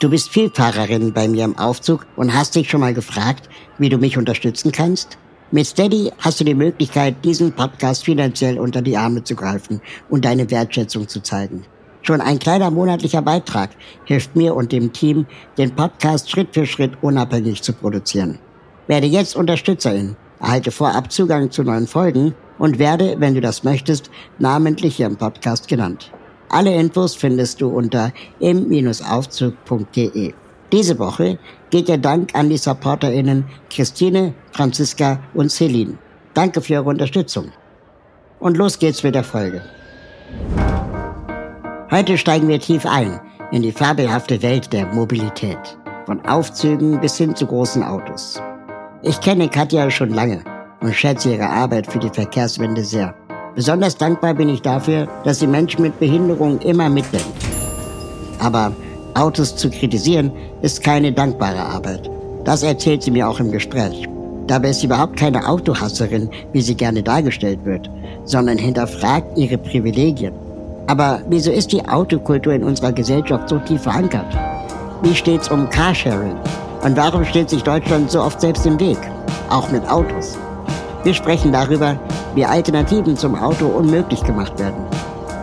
Du bist Vielfahrerin bei mir im Aufzug und hast dich schon mal gefragt, wie du mich unterstützen kannst? Mit Steady hast du die Möglichkeit, diesen Podcast finanziell unter die Arme zu greifen und deine Wertschätzung zu zeigen. Schon ein kleiner monatlicher Beitrag hilft mir und dem Team, den Podcast Schritt für Schritt unabhängig zu produzieren. Werde jetzt Unterstützerin, erhalte vorab Zugang zu neuen Folgen und werde, wenn du das möchtest, namentlich hier im Podcast genannt. Alle Infos findest du unter im-aufzug.de. Diese Woche geht der Dank an die SupporterInnen Christine, Franziska und Celine. Danke für eure Unterstützung. Und los geht's mit der Folge. Heute steigen wir tief ein in die fabelhafte Welt der Mobilität. Von Aufzügen bis hin zu großen Autos. Ich kenne Katja schon lange und schätze ihre Arbeit für die Verkehrswende sehr. Besonders dankbar bin ich dafür, dass sie Menschen mit Behinderung immer mitdenkt. Aber Autos zu kritisieren ist keine dankbare Arbeit. Das erzählt sie mir auch im Gespräch. Dabei ist sie überhaupt keine Autohasserin, wie sie gerne dargestellt wird, sondern hinterfragt ihre Privilegien. Aber wieso ist die Autokultur in unserer Gesellschaft so tief verankert? Wie steht's um Carsharing? Und warum stellt sich Deutschland so oft selbst im Weg? Auch mit Autos. Wir sprechen darüber, wie Alternativen zum Auto unmöglich gemacht werden,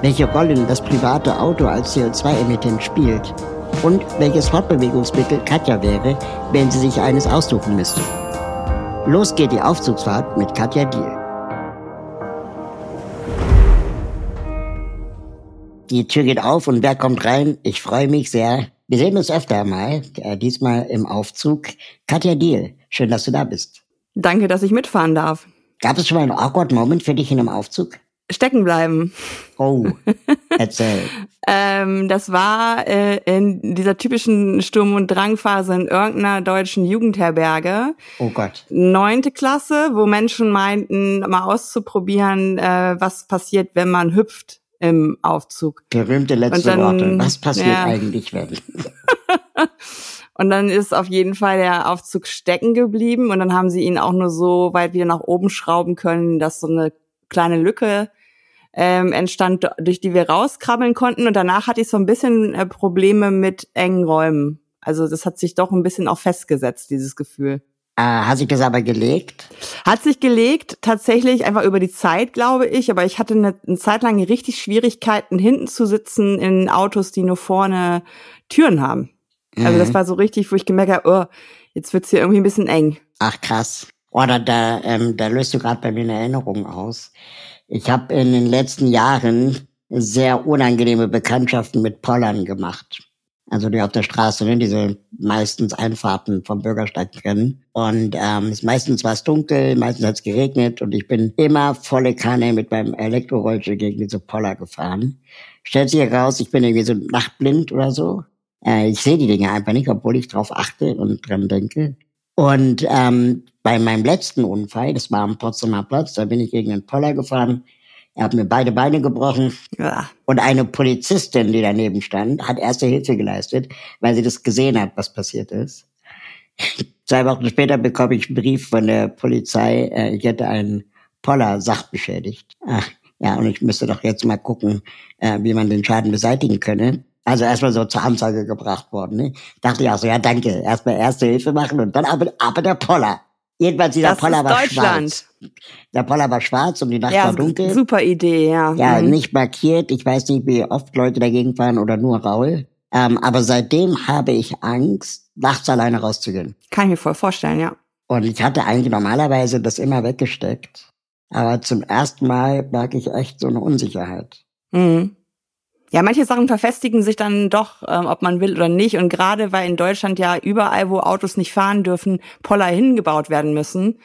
welche Rollen das private Auto als CO2-Emittent spielt und welches Fortbewegungsmittel Katja wäre, wenn sie sich eines aussuchen müsste. Los geht die Aufzugsfahrt mit Katja Diel. Die Tür geht auf und wer kommt rein? Ich freue mich sehr. Wir sehen uns öfter mal, äh, diesmal im Aufzug. Katja Diel, schön, dass du da bist. Danke, dass ich mitfahren darf. Gab es schon mal einen awkward Moment für dich in einem Aufzug? Stecken bleiben. Oh, erzähl. ähm, das war äh, in dieser typischen Sturm- und Drangphase in irgendeiner deutschen Jugendherberge. Oh Gott. Neunte Klasse, wo Menschen meinten, mal auszuprobieren, äh, was passiert, wenn man hüpft im Aufzug. Berühmte letzte dann, Worte. Was passiert ja. eigentlich, wenn? Und dann ist auf jeden Fall der Aufzug stecken geblieben und dann haben sie ihn auch nur so weit wieder nach oben schrauben können, dass so eine kleine Lücke ähm, entstand, durch die wir rauskrabbeln konnten. Und danach hatte ich so ein bisschen äh, Probleme mit engen Räumen. Also das hat sich doch ein bisschen auch festgesetzt, dieses Gefühl. Äh, hat sich das aber gelegt? Hat sich gelegt, tatsächlich einfach über die Zeit, glaube ich. Aber ich hatte eine, eine Zeit lang richtig Schwierigkeiten, hinten zu sitzen in Autos, die nur vorne Türen haben. Also das mhm. war so richtig, wo ich gemerkt habe, oh, jetzt wird's hier irgendwie ein bisschen eng. Ach krass. Oder da, ähm, da löst du gerade bei mir eine Erinnerung aus. Ich habe in den letzten Jahren sehr unangenehme Bekanntschaften mit Pollern gemacht. Also die auf der Straße, ne, diese meistens Einfahrten vom Bürgersteig kennen. Und ähm, meistens war es dunkel, meistens hat es geregnet und ich bin immer volle Kanne mit meinem Elektrorollstuhl gegen diese Poller gefahren. Stellt sich heraus, ich bin irgendwie so nachtblind oder so. Äh, ich sehe die Dinge einfach nicht, obwohl ich drauf achte und dran denke. Und ähm, bei meinem letzten Unfall, das war am Potsdamer Platz, da bin ich gegen einen Poller gefahren. Er hat mir beide Beine gebrochen. Ja. Und eine Polizistin, die daneben stand, hat erste Hilfe geleistet, weil sie das gesehen hat, was passiert ist. Zwei Wochen später bekomme ich einen Brief von der Polizei, äh, ich hätte einen Poller sachbeschädigt. Ach, ja, und ich müsste doch jetzt mal gucken, äh, wie man den Schaden beseitigen könne. Also erstmal so zur Anzeige gebracht worden. Ne? Dachte ich auch so, ja danke, erstmal erste Hilfe machen und dann aber, aber der Poller. Jedenfalls dieser das Poller war schwarz. Der Poller war schwarz und die Nacht ja, war dunkel. Super Idee, ja. Ja, mhm. nicht markiert. Ich weiß nicht, wie oft Leute dagegen fahren oder nur Raul. Ähm, aber seitdem habe ich Angst, nachts alleine rauszugehen. Kann ich mir voll vorstellen, ja. Und ich hatte eigentlich normalerweise das immer weggesteckt. Aber zum ersten Mal merke ich echt so eine Unsicherheit. Mhm. Ja, manche Sachen verfestigen sich dann doch, ähm, ob man will oder nicht. Und gerade weil in Deutschland ja überall, wo Autos nicht fahren dürfen, Poller hingebaut werden müssen,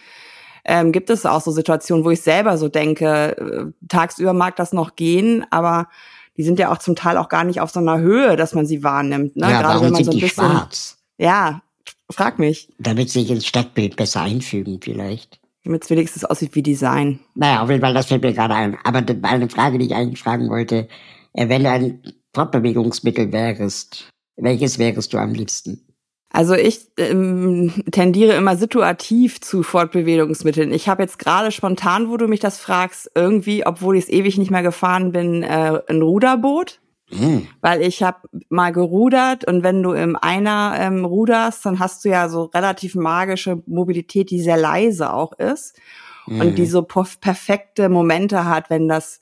ähm, gibt es auch so Situationen, wo ich selber so denke, äh, tagsüber mag das noch gehen, aber die sind ja auch zum Teil auch gar nicht auf so einer Höhe, dass man sie wahrnimmt. Ne? Ja, Gerade warum wenn man so ein die bisschen, schwarz? Ja, frag mich. Damit sie sich ins Stadtbild besser einfügen vielleicht. Damit es wenigstens aussieht wie Design. Naja, auf jeden Fall, das fällt mir gerade ein. Aber eine Frage, die ich eigentlich fragen wollte, wenn du ein Fortbewegungsmittel wärst, welches wärst du am liebsten? Also ich ähm, tendiere immer situativ zu Fortbewegungsmitteln. Ich habe jetzt gerade spontan, wo du mich das fragst, irgendwie, obwohl ich es ewig nicht mehr gefahren bin, äh, ein Ruderboot. Mhm. Weil ich habe mal gerudert und wenn du im Einer ähm, ruderst, dann hast du ja so relativ magische Mobilität, die sehr leise auch ist mhm. und die so perfekte Momente hat, wenn das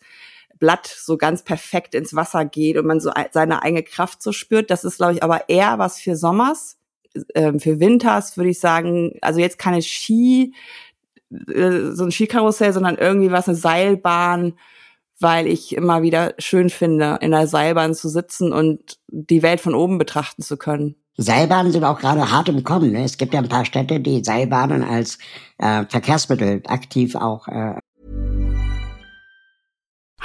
Blatt so ganz perfekt ins Wasser geht und man so seine eigene Kraft so spürt. Das ist, glaube ich, aber eher was für Sommers. Ähm, für Winters würde ich sagen, also jetzt keine Ski, äh, so ein Skikarussell, sondern irgendwie was, eine Seilbahn, weil ich immer wieder schön finde, in der Seilbahn zu sitzen und die Welt von oben betrachten zu können. Seilbahnen sind auch gerade hart im Kommen. Ne? Es gibt ja ein paar Städte, die Seilbahnen als äh, Verkehrsmittel aktiv auch. Äh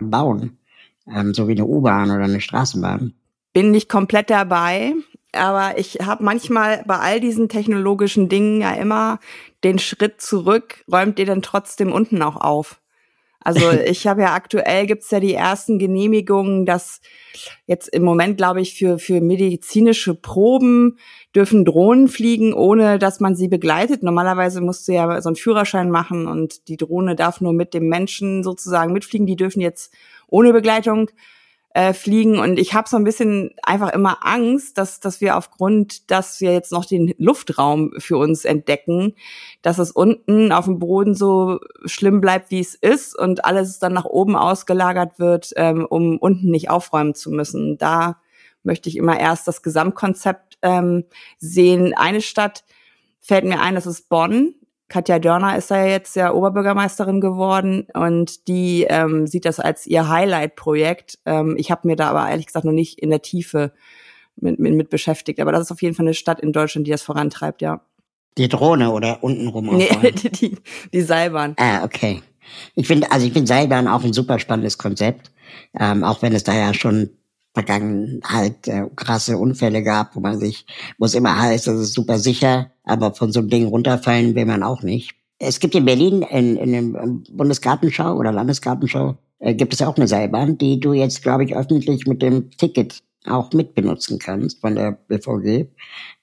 Bauen, ähm, so wie eine U-Bahn oder eine Straßenbahn. Bin nicht komplett dabei, aber ich habe manchmal bei all diesen technologischen Dingen ja immer den Schritt zurück. Räumt ihr denn trotzdem unten auch auf? Also ich habe ja aktuell gibt's ja die ersten Genehmigungen, dass jetzt im Moment, glaube ich, für, für medizinische Proben dürfen Drohnen fliegen, ohne dass man sie begleitet. Normalerweise musst du ja so einen Führerschein machen und die Drohne darf nur mit dem Menschen sozusagen mitfliegen. Die dürfen jetzt ohne Begleitung äh, fliegen. Und ich habe so ein bisschen einfach immer Angst, dass, dass wir aufgrund, dass wir jetzt noch den Luftraum für uns entdecken, dass es unten auf dem Boden so schlimm bleibt, wie es ist und alles dann nach oben ausgelagert wird, ähm, um unten nicht aufräumen zu müssen. Da möchte ich immer erst das Gesamtkonzept ähm, sehen. Eine Stadt fällt mir ein, das ist Bonn. Katja Dörner ist da jetzt ja Oberbürgermeisterin geworden und die ähm, sieht das als ihr Highlight-Projekt. Ähm, ich habe mir da aber ehrlich gesagt noch nicht in der Tiefe mit, mit, mit beschäftigt. Aber das ist auf jeden Fall eine Stadt in Deutschland, die das vorantreibt, ja. Die Drohne oder untenrum? Nee, die, die, die Seilbahn. Ah, okay. Ich finde, also ich finde Seilbahn auch ein super spannendes Konzept, ähm, auch wenn es da ja schon Vergangenheit äh, krasse Unfälle gab, wo man sich, wo es immer heißt, das ist super sicher, aber von so einem Ding runterfallen will man auch nicht. Es gibt in Berlin in, in dem Bundesgartenschau oder Landesgartenschau äh, gibt es auch eine Seilbahn, die du jetzt, glaube ich, öffentlich mit dem Ticket auch mitbenutzen kannst von der BVG.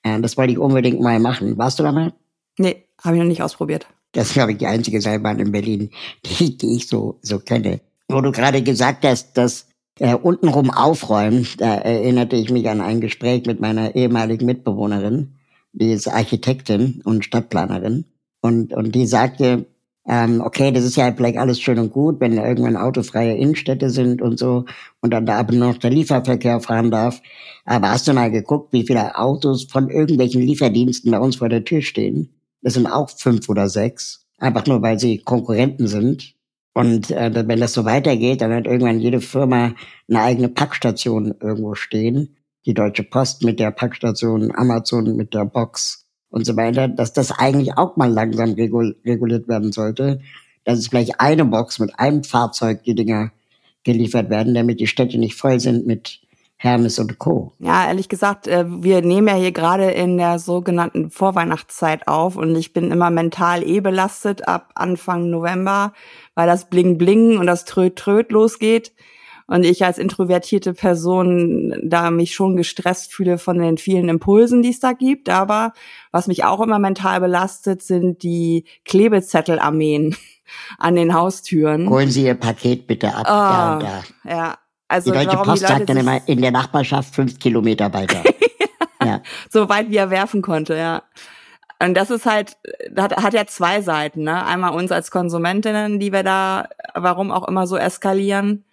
Äh, das wollte ich unbedingt mal machen. Warst du da mal? Nee, habe ich noch nicht ausprobiert. Das ist, glaube ich, die einzige Seilbahn in Berlin, die, die ich so, so kenne. Wo du gerade gesagt hast, dass äh, untenrum aufräumen, da erinnerte ich mich an ein Gespräch mit meiner ehemaligen Mitbewohnerin, die ist Architektin und Stadtplanerin. Und, und die sagte, ähm, okay, das ist ja vielleicht alles schön und gut, wenn irgendwann autofreie Innenstädte sind und so und dann da aber noch der Lieferverkehr fahren darf. Aber hast du mal geguckt, wie viele Autos von irgendwelchen Lieferdiensten bei uns vor der Tür stehen? Das sind auch fünf oder sechs. Einfach nur, weil sie Konkurrenten sind. Und äh, wenn das so weitergeht, dann hat irgendwann jede Firma eine eigene Packstation irgendwo stehen. Die Deutsche Post mit der Packstation, Amazon mit der Box und so weiter, dass das eigentlich auch mal langsam reguliert werden sollte. Dass es vielleicht eine Box mit einem Fahrzeug die Dinger geliefert werden, damit die Städte nicht voll sind mit Hermes und Co. Ja, ehrlich gesagt, äh, wir nehmen ja hier gerade in der sogenannten Vorweihnachtszeit auf und ich bin immer mental eh belastet ab Anfang November, weil das Bling Bling und das Tröd Tröd losgeht. Und ich als introvertierte Person da mich schon gestresst fühle von den vielen Impulsen, die es da gibt. Aber was mich auch immer mental belastet, sind die Klebezettelarmeen an den Haustüren. Holen Sie Ihr Paket bitte ab. Oh, da da. Ja, also die Deutsche Post die sagt dann immer in der Nachbarschaft fünf Kilometer weiter. ja. So weit wie er werfen konnte, ja. Und das ist halt, hat, hat ja zwei Seiten, ne? Einmal uns als Konsumentinnen, die wir da, warum auch immer so eskalieren.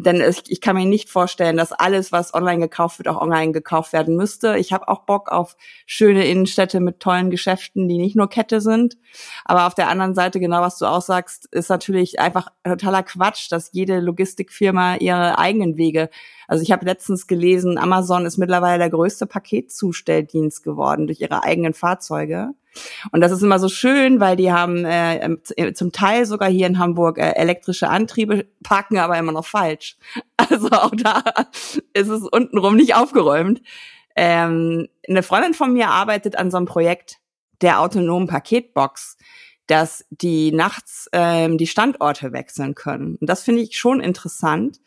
Denn ich, ich kann mir nicht vorstellen, dass alles, was online gekauft wird, auch online gekauft werden müsste. Ich habe auch Bock auf schöne Innenstädte mit tollen Geschäften, die nicht nur Kette sind. Aber auf der anderen Seite, genau was du auch sagst, ist natürlich einfach totaler Quatsch, dass jede Logistikfirma ihre eigenen Wege. Also ich habe letztens gelesen, Amazon ist mittlerweile der größte Paketzustelldienst geworden durch ihre eigenen Fahrzeuge. Und das ist immer so schön, weil die haben äh, äh, zum Teil sogar hier in Hamburg äh, elektrische Antriebe, parken aber immer noch falsch. Also auch da ist es untenrum nicht aufgeräumt. Ähm, eine Freundin von mir arbeitet an so einem Projekt der autonomen Paketbox, dass die nachts ähm, die Standorte wechseln können. Und das finde ich schon interessant,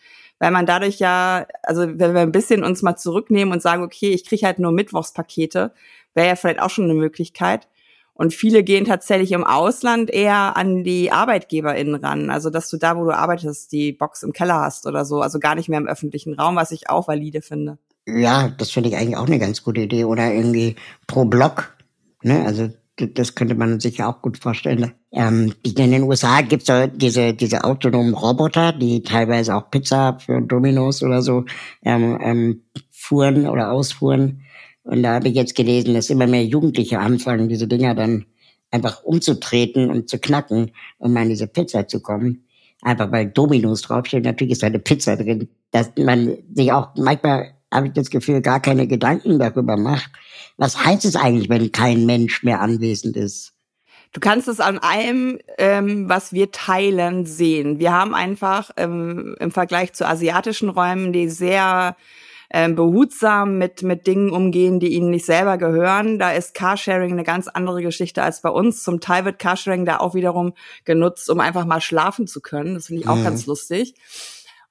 weil man dadurch ja, also wenn wir ein bisschen uns mal zurücknehmen und sagen, okay, ich kriege halt nur Mittwochspakete, wäre ja vielleicht auch schon eine Möglichkeit. Und viele gehen tatsächlich im Ausland eher an die ArbeitgeberInnen ran. Also, dass du da, wo du arbeitest, die Box im Keller hast oder so. Also gar nicht mehr im öffentlichen Raum, was ich auch valide finde. Ja, das finde ich eigentlich auch eine ganz gute Idee. Oder irgendwie pro Block. Ne? Also das könnte man sich ja auch gut vorstellen. Ähm, in den USA gibt es diese, diese autonomen Roboter, die teilweise auch Pizza für Dominos oder so ähm, ähm, fuhren oder ausfuhren. Und da habe ich jetzt gelesen, dass immer mehr Jugendliche anfangen, diese Dinger dann einfach umzutreten und zu knacken, um an diese Pizza zu kommen. Einfach weil Dominos draufstehen, natürlich ist da eine Pizza drin. Dass man sich auch manchmal, habe ich das Gefühl, gar keine Gedanken darüber macht. Was heißt es eigentlich, wenn kein Mensch mehr anwesend ist? Du kannst es an allem, ähm, was wir teilen, sehen. Wir haben einfach ähm, im Vergleich zu asiatischen Räumen, die sehr ähm, behutsam mit, mit Dingen umgehen, die ihnen nicht selber gehören. Da ist Carsharing eine ganz andere Geschichte als bei uns. Zum Teil wird Carsharing da auch wiederum genutzt, um einfach mal schlafen zu können. Das finde ich auch mhm. ganz lustig.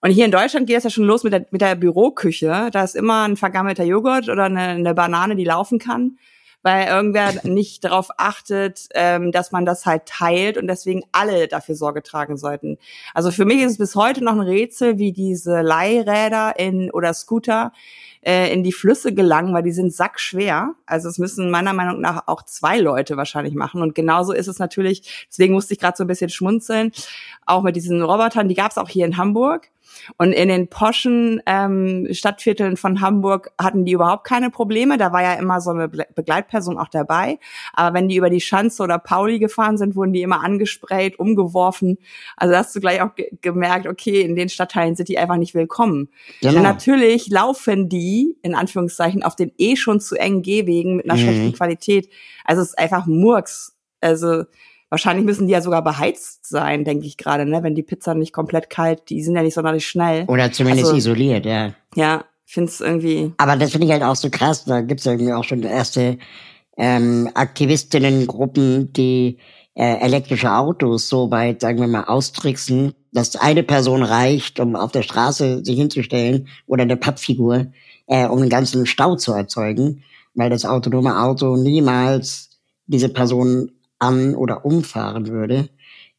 Und hier in Deutschland geht es ja schon los mit der, mit der Büroküche. Da ist immer ein vergammelter Joghurt oder eine, eine Banane, die laufen kann weil irgendwer nicht darauf achtet, ähm, dass man das halt teilt und deswegen alle dafür Sorge tragen sollten. Also für mich ist es bis heute noch ein Rätsel, wie diese Leihräder in oder Scooter äh, in die Flüsse gelangen, weil die sind sackschwer. Also es müssen meiner Meinung nach auch zwei Leute wahrscheinlich machen. Und genauso ist es natürlich, deswegen musste ich gerade so ein bisschen schmunzeln, auch mit diesen Robotern, die gab es auch hier in Hamburg. Und in den poschen ähm, Stadtvierteln von Hamburg hatten die überhaupt keine Probleme. Da war ja immer so eine Begleitperson auch dabei. Aber wenn die über die Schanze oder Pauli gefahren sind, wurden die immer angesprayt, umgeworfen. Also hast du gleich auch ge gemerkt, okay, in den Stadtteilen sind die einfach nicht willkommen. Genau. Und natürlich laufen die, in Anführungszeichen, auf den eh schon zu engen Gehwegen mit einer mhm. schlechten Qualität. Also es ist einfach Murks. Also Wahrscheinlich müssen die ja sogar beheizt sein, denke ich gerade, ne? Wenn die Pizza nicht komplett kalt, die sind ja nicht sonderlich schnell. Oder zumindest also, isoliert, ja. Ja, find's irgendwie. Aber das finde ich halt auch so krass. Da gibt's irgendwie auch schon erste ähm, Aktivistinnengruppen, die äh, elektrische Autos so weit, sagen wir mal, austricksen, dass eine Person reicht, um auf der Straße sich hinzustellen oder eine Pappfigur, äh, um einen ganzen Stau zu erzeugen, weil das autonome Auto niemals diese Person an- oder umfahren würde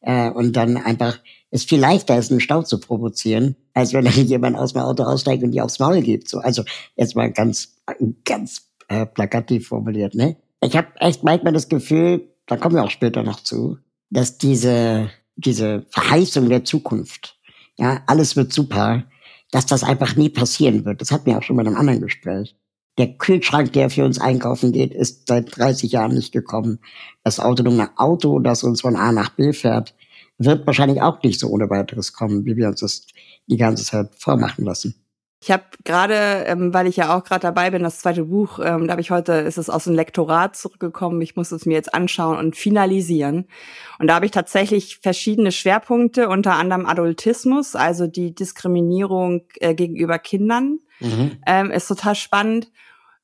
äh, und dann einfach es viel leichter ist, einen Stau zu provozieren, als wenn dann jemand aus dem Auto aussteigt und die aufs Maul gibt. So, also jetzt mal ganz, ganz äh, plakativ formuliert. Ne? Ich habe echt manchmal das Gefühl, da kommen wir auch später noch zu, dass diese diese Verheißung der Zukunft, ja, alles wird super, dass das einfach nie passieren wird. Das hat mir auch schon bei einem anderen Gespräch. Der Kühlschrank, der für uns einkaufen geht, ist seit 30 Jahren nicht gekommen. Das autonome Auto, das uns von A nach B fährt, wird wahrscheinlich auch nicht so ohne weiteres kommen, wie wir uns das die ganze Zeit vormachen lassen. Ich habe gerade, ähm, weil ich ja auch gerade dabei bin, das zweite Buch, ähm, da habe ich heute, ist es aus dem Lektorat zurückgekommen. Ich muss es mir jetzt anschauen und finalisieren. Und da habe ich tatsächlich verschiedene Schwerpunkte, unter anderem Adultismus, also die Diskriminierung äh, gegenüber Kindern, mhm. ähm, ist total spannend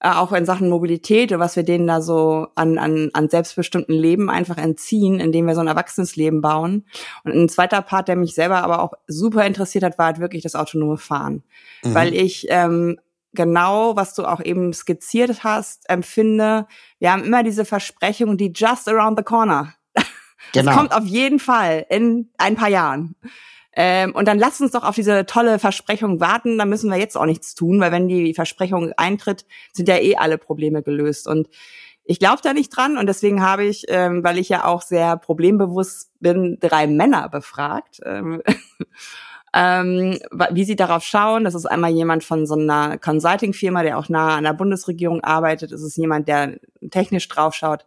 auch in Sachen Mobilität und was wir denen da so an, an, an selbstbestimmten Leben einfach entziehen, indem wir so ein erwachsenes Leben bauen. Und ein zweiter Part, der mich selber aber auch super interessiert hat, war halt wirklich das autonome Fahren. Mhm. Weil ich ähm, genau, was du auch eben skizziert hast, empfinde, wir haben immer diese Versprechung, die just around the corner. Genau. Das kommt auf jeden Fall in ein paar Jahren. Ähm, und dann lasst uns doch auf diese tolle Versprechung warten. Da müssen wir jetzt auch nichts tun, weil wenn die Versprechung eintritt, sind ja eh alle Probleme gelöst. Und ich glaube da nicht dran und deswegen habe ich, ähm, weil ich ja auch sehr problembewusst bin, drei Männer befragt. Ähm, ähm, wie sie darauf schauen. Das ist einmal jemand von so einer Consulting-Firma, der auch nah an der Bundesregierung arbeitet. Es ist jemand, der technisch draufschaut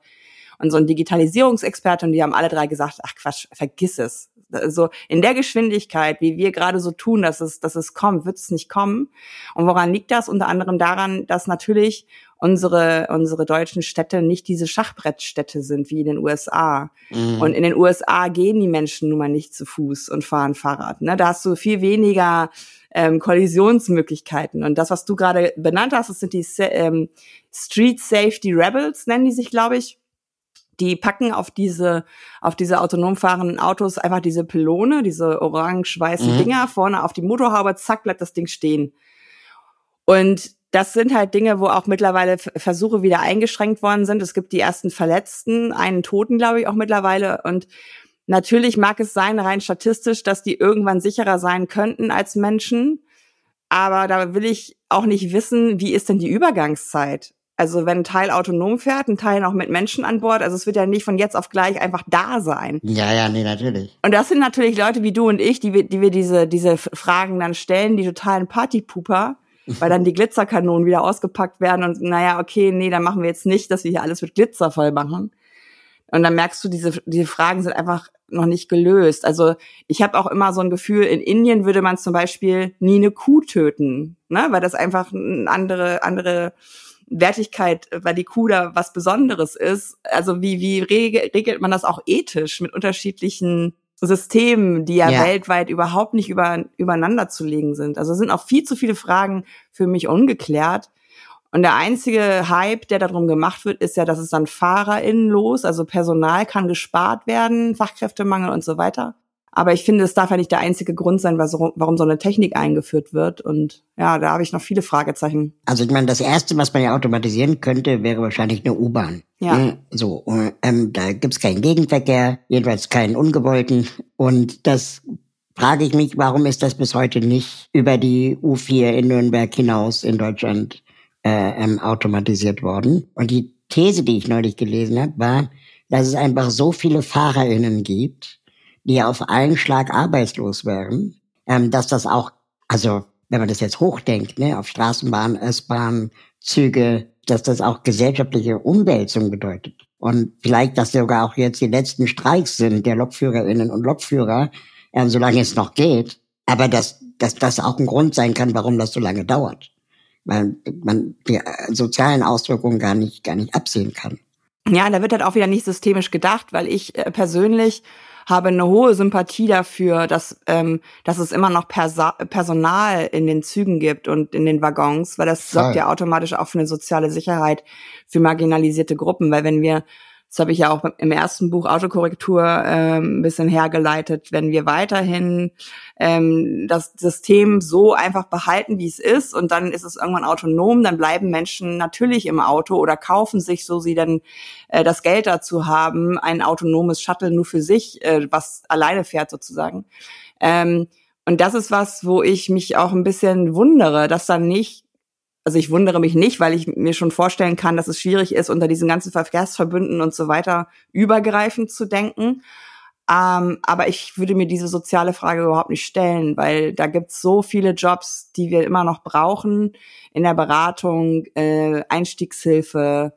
und so ein Digitalisierungsexperte und die haben alle drei gesagt, ach Quatsch, vergiss es Also in der Geschwindigkeit, wie wir gerade so tun, dass es, dass es kommt, wird es nicht kommen. Und woran liegt das? Unter anderem daran, dass natürlich unsere, unsere deutschen Städte nicht diese Schachbrettstädte sind wie in den USA. Mhm. Und in den USA gehen die Menschen nun mal nicht zu Fuß und fahren Fahrrad. Ne? Da hast du viel weniger ähm, Kollisionsmöglichkeiten. Und das, was du gerade benannt hast, das sind die ähm, Street Safety Rebels, nennen die sich, glaube ich. Die packen auf diese, auf diese autonom fahrenden Autos einfach diese Pylone, diese orange-weißen mhm. Dinger vorne auf die Motorhaube, zack, bleibt das Ding stehen. Und das sind halt Dinge, wo auch mittlerweile Versuche wieder eingeschränkt worden sind. Es gibt die ersten Verletzten, einen Toten, glaube ich, auch mittlerweile. Und Natürlich mag es sein, rein statistisch, dass die irgendwann sicherer sein könnten als Menschen. Aber da will ich auch nicht wissen, wie ist denn die Übergangszeit? Also wenn ein Teil autonom fährt, ein Teil noch mit Menschen an Bord, also es wird ja nicht von jetzt auf gleich einfach da sein. Ja, ja, nee, natürlich. Und das sind natürlich Leute wie du und ich, die wir, die wir diese, diese Fragen dann stellen, die totalen Partypuper, weil dann die Glitzerkanonen wieder ausgepackt werden und naja, okay, nee, dann machen wir jetzt nicht, dass wir hier alles mit Glitzer voll machen. Und dann merkst du, diese, diese Fragen sind einfach noch nicht gelöst. Also ich habe auch immer so ein Gefühl, in Indien würde man zum Beispiel nie eine Kuh töten, ne? weil das einfach eine andere, andere Wertigkeit, weil die Kuh da was Besonderes ist. Also wie, wie regelt man das auch ethisch mit unterschiedlichen Systemen, die ja, ja, weltweit überhaupt nicht über, übereinander zu legen sind. Also sind auch viel zu viele Fragen für mich ungeklärt. Und der einzige Hype, der darum gemacht wird, ist ja, dass es dann FahrerInnen los, also Personal kann gespart werden, Fachkräftemangel und so weiter. Aber ich finde, es darf ja nicht der einzige Grund sein, warum so eine Technik eingeführt wird. Und ja, da habe ich noch viele Fragezeichen. Also ich meine, das Erste, was man ja automatisieren könnte, wäre wahrscheinlich eine U-Bahn. Ja. Ne? So, ähm, da gibt's keinen Gegenverkehr, jedenfalls keinen ungewollten. Und das frage ich mich, warum ist das bis heute nicht über die U4 in Nürnberg hinaus in Deutschland äh, ähm, automatisiert worden. Und die These, die ich neulich gelesen habe, war, dass es einfach so viele FahrerInnen gibt, die auf einen Schlag arbeitslos wären, ähm, dass das auch, also wenn man das jetzt hochdenkt, ne, auf Straßenbahn, S-Bahn, Züge, dass das auch gesellschaftliche Umwälzung bedeutet. Und vielleicht, dass sogar auch jetzt die letzten Streiks sind der LokführerInnen und Lokführer, ähm, solange es noch geht. Aber dass, dass das auch ein Grund sein kann, warum das so lange dauert weil man die äh, sozialen Auswirkungen gar nicht, gar nicht absehen kann. Ja, da wird halt auch wieder nicht systemisch gedacht, weil ich äh, persönlich habe eine hohe Sympathie dafür, dass, ähm, dass es immer noch Persa Personal in den Zügen gibt und in den Waggons, weil das sorgt ja automatisch auch für eine soziale Sicherheit für marginalisierte Gruppen, weil wenn wir das habe ich ja auch im ersten Buch Autokorrektur ähm, ein bisschen hergeleitet. Wenn wir weiterhin ähm, das System so einfach behalten, wie es ist, und dann ist es irgendwann autonom, dann bleiben Menschen natürlich im Auto oder kaufen sich, so sie dann äh, das Geld dazu haben, ein autonomes Shuttle nur für sich, äh, was alleine fährt sozusagen. Ähm, und das ist was, wo ich mich auch ein bisschen wundere, dass dann nicht also ich wundere mich nicht, weil ich mir schon vorstellen kann, dass es schwierig ist, unter diesen ganzen Verkehrsverbünden und so weiter übergreifend zu denken. Ähm, aber ich würde mir diese soziale Frage überhaupt nicht stellen, weil da gibt es so viele Jobs, die wir immer noch brauchen in der Beratung, äh, Einstiegshilfe,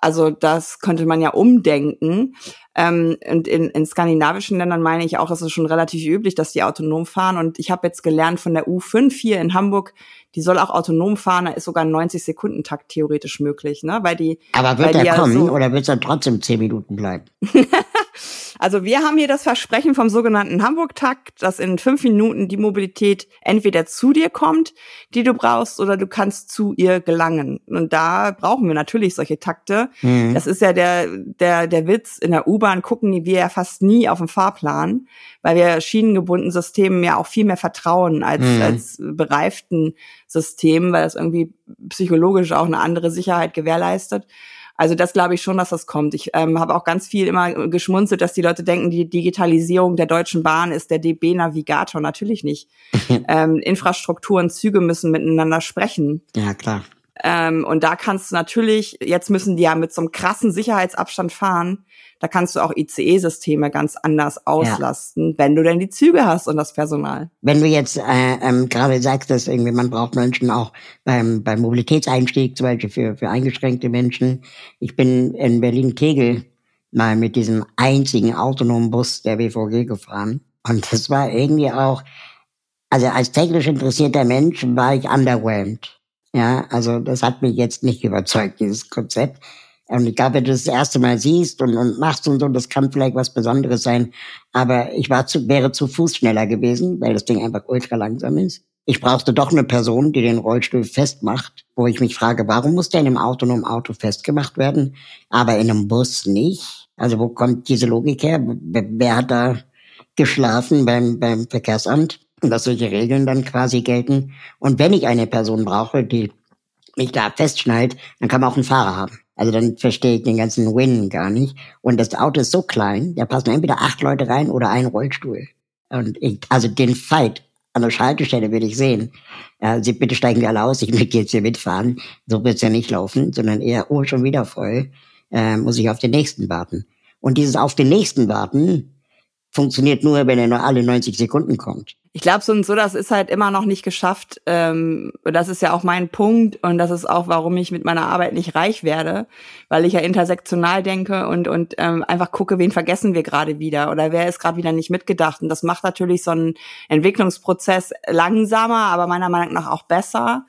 also das könnte man ja umdenken. Ähm, und in, in skandinavischen Ländern meine ich auch, ist es schon relativ üblich, dass die autonom fahren. Und ich habe jetzt gelernt von der U5 hier in Hamburg, die soll auch autonom fahren, da ist sogar ein 90-Sekunden-Takt theoretisch möglich, ne? Weil die. Aber wird der kommen so oder wird es dann trotzdem 10 Minuten bleiben? Also wir haben hier das Versprechen vom sogenannten Hamburg-Takt, dass in fünf Minuten die Mobilität entweder zu dir kommt, die du brauchst, oder du kannst zu ihr gelangen. Und da brauchen wir natürlich solche Takte. Mhm. Das ist ja der, der, der Witz. In der U-Bahn gucken wir ja fast nie auf den Fahrplan, weil wir schienengebundenen Systemen ja auch viel mehr vertrauen als, mhm. als bereiften Systemen, weil das irgendwie psychologisch auch eine andere Sicherheit gewährleistet. Also das glaube ich schon, dass das kommt. Ich ähm, habe auch ganz viel immer geschmunzelt, dass die Leute denken, die Digitalisierung der Deutschen Bahn ist der DB-Navigator. Natürlich nicht. ähm, Infrastrukturen, Züge müssen miteinander sprechen. Ja, klar. Ähm, und da kannst du natürlich, jetzt müssen die ja mit so einem krassen Sicherheitsabstand fahren. Da kannst du auch ICE-Systeme ganz anders auslasten, ja. wenn du denn die Züge hast und das Personal. Wenn du jetzt äh, ähm, gerade sagst, dass irgendwie man braucht Menschen auch beim, beim Mobilitätseinstieg, zum Beispiel für, für eingeschränkte Menschen. Ich bin in Berlin-Kegel mal mit diesem einzigen autonomen Bus der BVG gefahren. Und das war irgendwie auch, also als technisch interessierter Mensch war ich underwhelmed. Ja, also das hat mich jetzt nicht überzeugt, dieses Konzept. Und ich glaube, wenn du das, erste Mal siehst und, und machst und so, das kann vielleicht was Besonderes sein. Aber ich war zu, wäre zu Fuß schneller gewesen, weil das Ding einfach ultra langsam ist. Ich brauchte doch eine Person, die den Rollstuhl festmacht, wo ich mich frage, warum muss der in einem autonomen Auto festgemacht werden, aber in einem Bus nicht? Also wo kommt diese Logik her? Wer hat da geschlafen beim, beim Verkehrsamt? dass solche Regeln dann quasi gelten. Und wenn ich eine Person brauche, die mich da festschnallt, dann kann man auch einen Fahrer haben. Also dann verstehe ich den ganzen Win gar nicht. Und das Auto ist so klein, da passen entweder acht Leute rein oder ein Rollstuhl. Und ich, also den Fight an der Schaltestelle würde ich sehen. Ja, Sie bitte steigen wir alle aus, ich möchte jetzt hier mitfahren. So wird's ja nicht laufen, sondern eher, oh, schon wieder voll, äh, muss ich auf den nächsten warten. Und dieses auf den nächsten warten funktioniert nur, wenn er nur alle 90 Sekunden kommt ich glaube, so und so, das ist halt immer noch nicht geschafft. Ähm, das ist ja auch mein Punkt und das ist auch, warum ich mit meiner Arbeit nicht reich werde, weil ich ja intersektional denke und und ähm, einfach gucke, wen vergessen wir gerade wieder oder wer ist gerade wieder nicht mitgedacht. Und das macht natürlich so einen Entwicklungsprozess langsamer, aber meiner Meinung nach auch besser.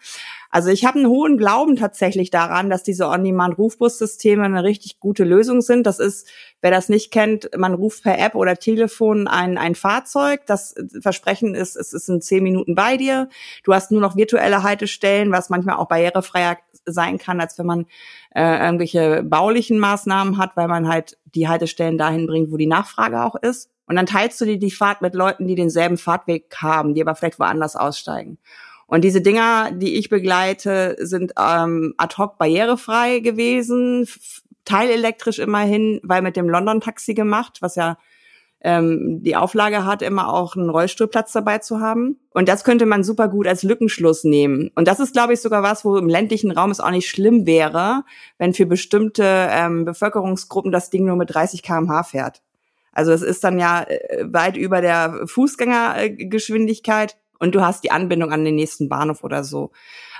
Also ich habe einen hohen Glauben tatsächlich daran, dass diese On-Demand-Rufbus-Systeme eine richtig gute Lösung sind. Das ist, wer das nicht kennt, man ruft per App oder Telefon ein, ein Fahrzeug. Das Versprechen ist, es ist in zehn Minuten bei dir. Du hast nur noch virtuelle Haltestellen, was manchmal auch barrierefreier sein kann, als wenn man äh, irgendwelche baulichen Maßnahmen hat, weil man halt die Haltestellen dahin bringt, wo die Nachfrage auch ist. Und dann teilst du dir die Fahrt mit Leuten, die denselben Fahrtweg haben, die aber vielleicht woanders aussteigen. Und diese Dinger, die ich begleite, sind ähm, ad hoc barrierefrei gewesen, teilelektrisch immerhin, weil mit dem London-Taxi gemacht, was ja ähm, die Auflage hat, immer auch einen Rollstuhlplatz dabei zu haben. Und das könnte man super gut als Lückenschluss nehmen. Und das ist, glaube ich, sogar was, wo im ländlichen Raum es auch nicht schlimm wäre, wenn für bestimmte ähm, Bevölkerungsgruppen das Ding nur mit 30 kmh fährt. Also das ist dann ja äh, weit über der Fußgängergeschwindigkeit und du hast die Anbindung an den nächsten Bahnhof oder so.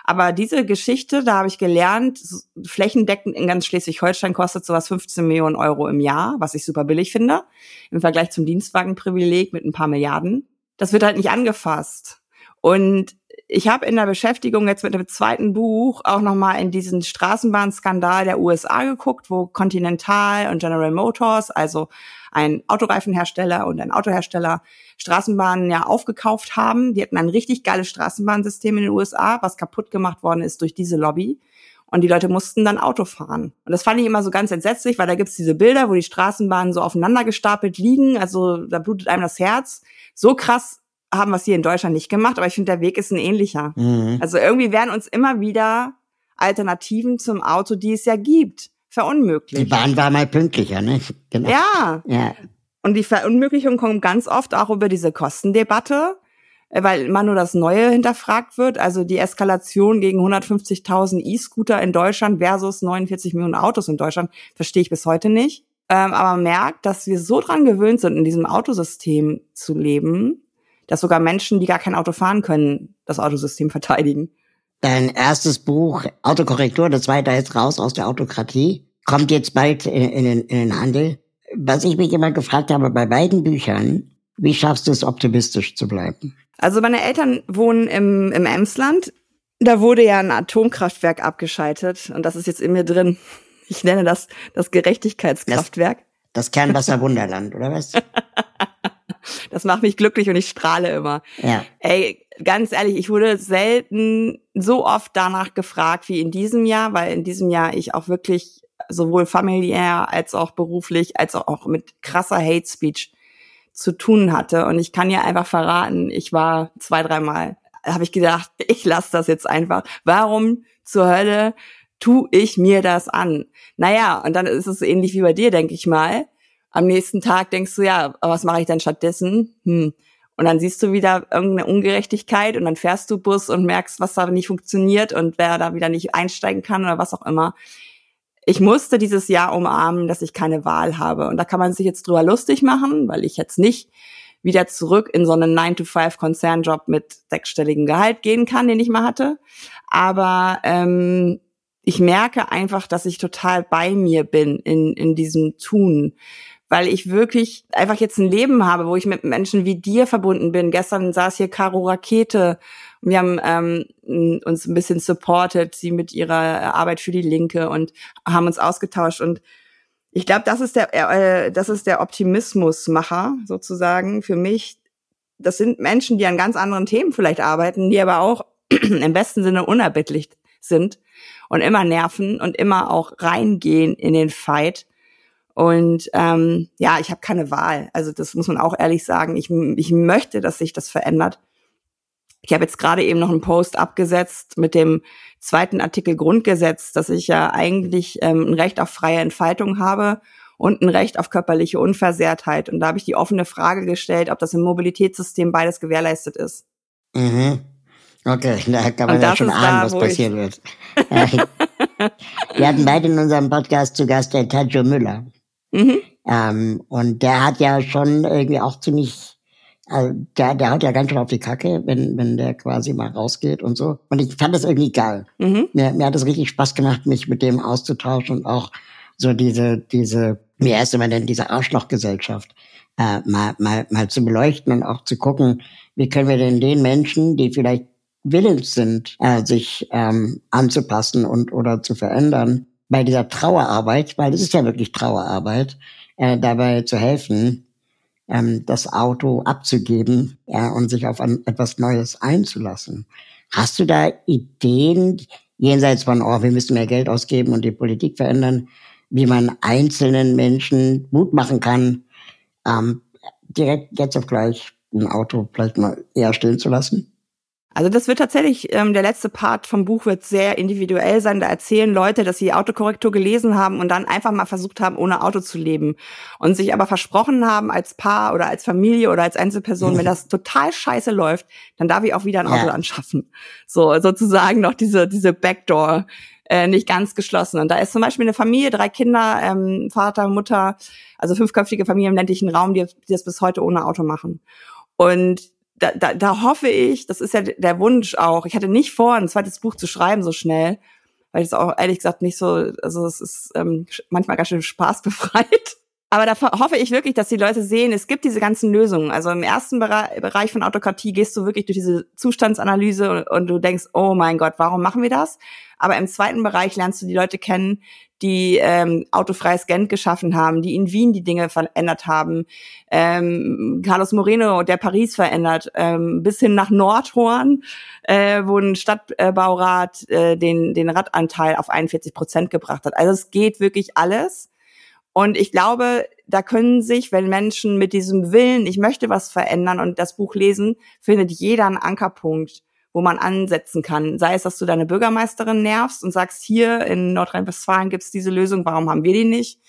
Aber diese Geschichte, da habe ich gelernt, flächendeckend in ganz Schleswig-Holstein kostet sowas 15 Millionen Euro im Jahr, was ich super billig finde, im Vergleich zum Dienstwagenprivileg mit ein paar Milliarden. Das wird halt nicht angefasst. Und ich habe in der Beschäftigung jetzt mit dem zweiten Buch auch nochmal in diesen Straßenbahnskandal der USA geguckt, wo Continental und General Motors, also ein Autoreifenhersteller und ein Autohersteller, Straßenbahnen ja aufgekauft haben. Die hatten ein richtig geiles Straßenbahnsystem in den USA, was kaputt gemacht worden ist durch diese Lobby. Und die Leute mussten dann Auto fahren. Und das fand ich immer so ganz entsetzlich, weil da gibt's diese Bilder, wo die Straßenbahnen so aufeinander gestapelt liegen. Also da blutet einem das Herz. So krass haben wir es hier in Deutschland nicht gemacht, aber ich finde, der Weg ist ein ähnlicher. Mhm. Also irgendwie werden uns immer wieder Alternativen zum Auto, die es ja gibt, verunmöglicht. Die Bahn war mal pünktlicher, ne? Genau. Ja. ja. Und die Verunmöglichung kommt ganz oft auch über diese Kostendebatte, äh, weil immer nur das Neue hinterfragt wird. Also die Eskalation gegen 150.000 E-Scooter in Deutschland versus 49 Millionen Autos in Deutschland verstehe ich bis heute nicht. Ähm, aber man merkt, dass wir so dran gewöhnt sind, in diesem Autosystem zu leben, dass sogar Menschen, die gar kein Auto fahren können, das Autosystem verteidigen. Dein erstes Buch Autokorrektur, das zweite jetzt raus aus der Autokratie, kommt jetzt bald in, in, in den Handel. Was ich mich immer gefragt habe bei beiden Büchern, wie schaffst du es, optimistisch zu bleiben? Also meine Eltern wohnen im, im Emsland. Da wurde ja ein Atomkraftwerk abgeschaltet und das ist jetzt in mir drin. Ich nenne das das Gerechtigkeitskraftwerk. Das, das Kernwasserwunderland, oder was? Das macht mich glücklich und ich strahle immer. Ja. Ey, ganz ehrlich, ich wurde selten so oft danach gefragt wie in diesem Jahr, weil in diesem Jahr ich auch wirklich sowohl familiär als auch beruflich als auch mit krasser Hate Speech zu tun hatte. Und ich kann ja einfach verraten, ich war zwei, dreimal, habe ich gedacht, ich lasse das jetzt einfach. Warum zur Hölle tu ich mir das an? Naja, und dann ist es ähnlich wie bei dir, denke ich mal am nächsten Tag denkst du, ja, was mache ich denn stattdessen? Hm. Und dann siehst du wieder irgendeine Ungerechtigkeit und dann fährst du Bus und merkst, was da nicht funktioniert und wer da wieder nicht einsteigen kann oder was auch immer. Ich musste dieses Jahr umarmen, dass ich keine Wahl habe. Und da kann man sich jetzt drüber lustig machen, weil ich jetzt nicht wieder zurück in so einen 9-to-5-Konzernjob mit sechsstelligem Gehalt gehen kann, den ich mal hatte. Aber ähm, ich merke einfach, dass ich total bei mir bin in, in diesem Tun weil ich wirklich einfach jetzt ein Leben habe, wo ich mit Menschen wie dir verbunden bin. Gestern saß hier Caro Rakete. Wir haben ähm, uns ein bisschen supported, sie mit ihrer Arbeit für die Linke und haben uns ausgetauscht. Und ich glaube, das ist der, äh, das ist der Optimismusmacher sozusagen für mich. Das sind Menschen, die an ganz anderen Themen vielleicht arbeiten, die aber auch im besten Sinne unerbittlich sind und immer nerven und immer auch reingehen in den Fight und ähm, ja, ich habe keine Wahl. Also das muss man auch ehrlich sagen. Ich, ich möchte, dass sich das verändert. Ich habe jetzt gerade eben noch einen Post abgesetzt mit dem zweiten Artikel Grundgesetz, dass ich ja eigentlich ähm, ein Recht auf freie Entfaltung habe und ein Recht auf körperliche Unversehrtheit. Und da habe ich die offene Frage gestellt, ob das im Mobilitätssystem beides gewährleistet ist. Mhm. Okay, da kann man ja schon ahnen, was passieren wird. Wir hatten beide in unserem Podcast zu Gast den Tajo Müller. Mhm. Ähm, und der hat ja schon irgendwie auch ziemlich, also der, der hat ja ganz schön auf die Kacke, wenn, wenn der quasi mal rausgeht und so. Und ich fand das irgendwie geil. Mhm. Mir, mir hat es richtig Spaß gemacht, mich mit dem auszutauschen und auch so diese, diese, wie heißt immer denn, diese Arschlochgesellschaft äh, mal, mal, mal zu beleuchten und auch zu gucken, wie können wir denn den Menschen, die vielleicht willens sind, äh, sich ähm, anzupassen und oder zu verändern, bei dieser Trauerarbeit, weil es ist ja wirklich Trauerarbeit, äh, dabei zu helfen, ähm, das Auto abzugeben ja, und sich auf ein, etwas Neues einzulassen. Hast du da Ideen, jenseits von, oh, wir müssen mehr Geld ausgeben und die Politik verändern, wie man einzelnen Menschen Mut machen kann, ähm, direkt jetzt auf gleich ein Auto vielleicht mal eher stehen zu lassen? Also das wird tatsächlich, ähm, der letzte Part vom Buch wird sehr individuell sein. Da erzählen Leute, dass sie Autokorrektur gelesen haben und dann einfach mal versucht haben, ohne Auto zu leben. Und sich aber versprochen haben als Paar oder als Familie oder als Einzelperson, wenn das total scheiße läuft, dann darf ich auch wieder ein Auto ja. anschaffen. So sozusagen noch diese, diese Backdoor äh, nicht ganz geschlossen. Und da ist zum Beispiel eine Familie, drei Kinder, ähm, Vater, Mutter, also fünfköpfige Familie im ländlichen Raum, die, die das bis heute ohne Auto machen. Und da, da, da hoffe ich, das ist ja der Wunsch auch. Ich hatte nicht vor, ein zweites Buch zu schreiben so schnell, weil ich es auch ehrlich gesagt nicht so, also es ist ähm, manchmal ganz schön spaßbefreit. Aber da hoffe ich wirklich, dass die Leute sehen, es gibt diese ganzen Lösungen. Also im ersten Bereich von Autokratie gehst du wirklich durch diese Zustandsanalyse und, und, du denkst, oh mein Gott, warum machen wir das? Aber im zweiten Bereich lernst du die Leute kennen, die ähm, autofreies Gent geschaffen haben, die in Wien die Dinge verändert haben. Ähm, Carlos Moreno, der Paris verändert, ähm, bis hin nach Nordhorn, äh, wo ein Stadtbaurat äh, den, den Radanteil auf 41 Prozent gebracht hat. Also es geht wirklich alles. Und ich glaube, da können sich, wenn Menschen mit diesem Willen, ich möchte was verändern und das Buch lesen, findet jeder einen Ankerpunkt, wo man ansetzen kann. Sei es, dass du deine Bürgermeisterin nervst und sagst, hier in Nordrhein-Westfalen gibt's diese Lösung, warum haben wir die nicht?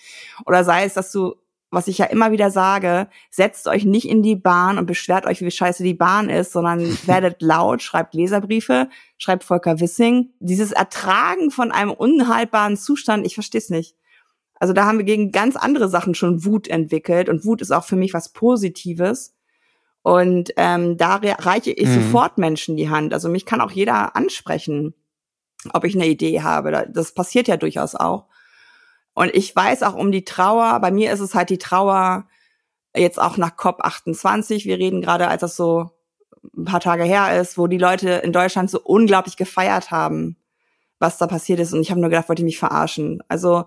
Oder sei es, dass du was ich ja immer wieder sage, setzt euch nicht in die Bahn und beschwert euch, wie scheiße die Bahn ist, sondern werdet laut, schreibt Leserbriefe, schreibt Volker Wissing. Dieses Ertragen von einem unhaltbaren Zustand, ich verstehe es nicht. Also da haben wir gegen ganz andere Sachen schon Wut entwickelt und Wut ist auch für mich was Positives. Und ähm, da reiche ich mhm. sofort Menschen die Hand. Also mich kann auch jeder ansprechen, ob ich eine Idee habe. Das passiert ja durchaus auch. Und ich weiß auch um die Trauer. Bei mir ist es halt die Trauer jetzt auch nach COP 28. Wir reden gerade, als das so ein paar Tage her ist, wo die Leute in Deutschland so unglaublich gefeiert haben, was da passiert ist. Und ich habe nur gedacht, wollte ich mich verarschen. Also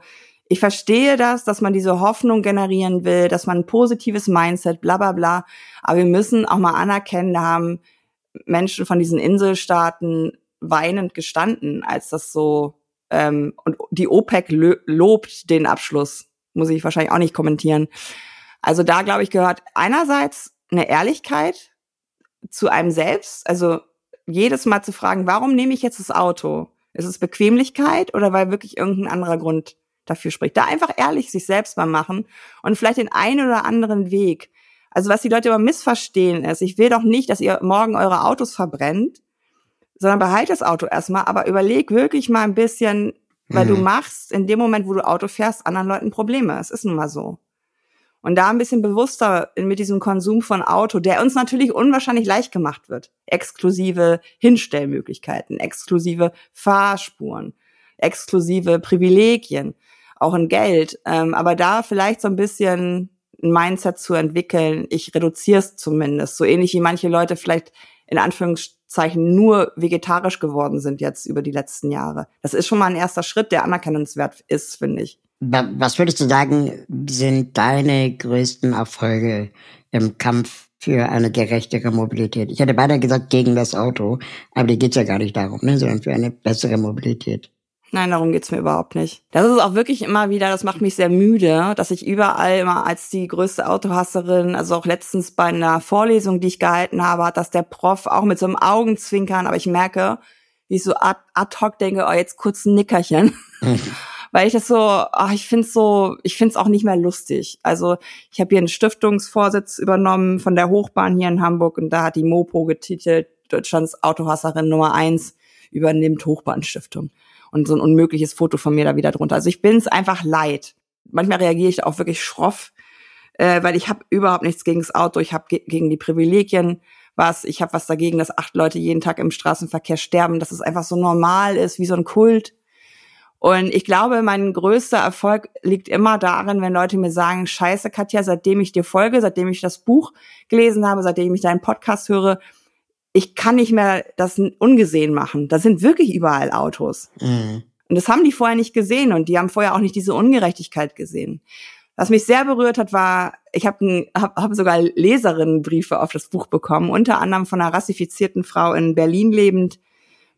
ich verstehe das, dass man diese Hoffnung generieren will, dass man ein positives Mindset, bla bla bla. Aber wir müssen auch mal anerkennen, da haben Menschen von diesen Inselstaaten weinend gestanden, als das so ähm, und die OPEC lobt den Abschluss. Muss ich wahrscheinlich auch nicht kommentieren. Also da, glaube ich, gehört einerseits eine Ehrlichkeit zu einem selbst. Also jedes Mal zu fragen, warum nehme ich jetzt das Auto? Ist es Bequemlichkeit oder weil wirklich irgendein anderer Grund dafür spricht. Da einfach ehrlich sich selbst mal machen und vielleicht den einen oder anderen Weg. Also was die Leute immer missverstehen ist, ich will doch nicht, dass ihr morgen eure Autos verbrennt, sondern behalt das Auto erstmal, aber überleg wirklich mal ein bisschen, weil mhm. du machst in dem Moment, wo du Auto fährst, anderen Leuten Probleme. Es ist nun mal so. Und da ein bisschen bewusster mit diesem Konsum von Auto, der uns natürlich unwahrscheinlich leicht gemacht wird. Exklusive Hinstellmöglichkeiten, exklusive Fahrspuren, exklusive Privilegien auch in Geld. Ähm, aber da vielleicht so ein bisschen ein Mindset zu entwickeln, ich reduziere es zumindest. So ähnlich wie manche Leute vielleicht in Anführungszeichen nur vegetarisch geworden sind jetzt über die letzten Jahre. Das ist schon mal ein erster Schritt, der anerkennenswert ist, finde ich. Was würdest du sagen, sind deine größten Erfolge im Kampf für eine gerechtere Mobilität? Ich hätte beinahe gesagt gegen das Auto, aber dir geht's ja gar nicht darum, ne, sondern für eine bessere Mobilität. Nein, darum geht's mir überhaupt nicht. Das ist auch wirklich immer wieder, das macht mich sehr müde, dass ich überall immer als die größte Autohasserin, also auch letztens bei einer Vorlesung, die ich gehalten habe, hat das der Prof auch mit so einem Augenzwinkern, aber ich merke, wie ich so ad, ad hoc denke, oh, jetzt kurz ein Nickerchen. Weil ich das so, ach, ich find's so, ich find's auch nicht mehr lustig. Also ich habe hier einen Stiftungsvorsitz übernommen von der Hochbahn hier in Hamburg und da hat die Mopo getitelt, Deutschlands Autohasserin Nummer eins übernimmt Hochbahnstiftung und so ein unmögliches Foto von mir da wieder drunter. Also ich bin es einfach leid. Manchmal reagiere ich da auch wirklich schroff, äh, weil ich habe überhaupt nichts gegen das Auto, ich habe ge gegen die Privilegien was, ich habe was dagegen, dass acht Leute jeden Tag im Straßenverkehr sterben, dass es einfach so normal ist, wie so ein Kult. Und ich glaube, mein größter Erfolg liegt immer darin, wenn Leute mir sagen, scheiße, Katja, seitdem ich dir folge, seitdem ich das Buch gelesen habe, seitdem ich deinen Podcast höre, ich kann nicht mehr das ungesehen machen. Da sind wirklich überall Autos. Mhm. Und das haben die vorher nicht gesehen und die haben vorher auch nicht diese Ungerechtigkeit gesehen. Was mich sehr berührt hat, war, ich habe hab, hab sogar Leserinnenbriefe auf das Buch bekommen, unter anderem von einer rassifizierten Frau in Berlin lebend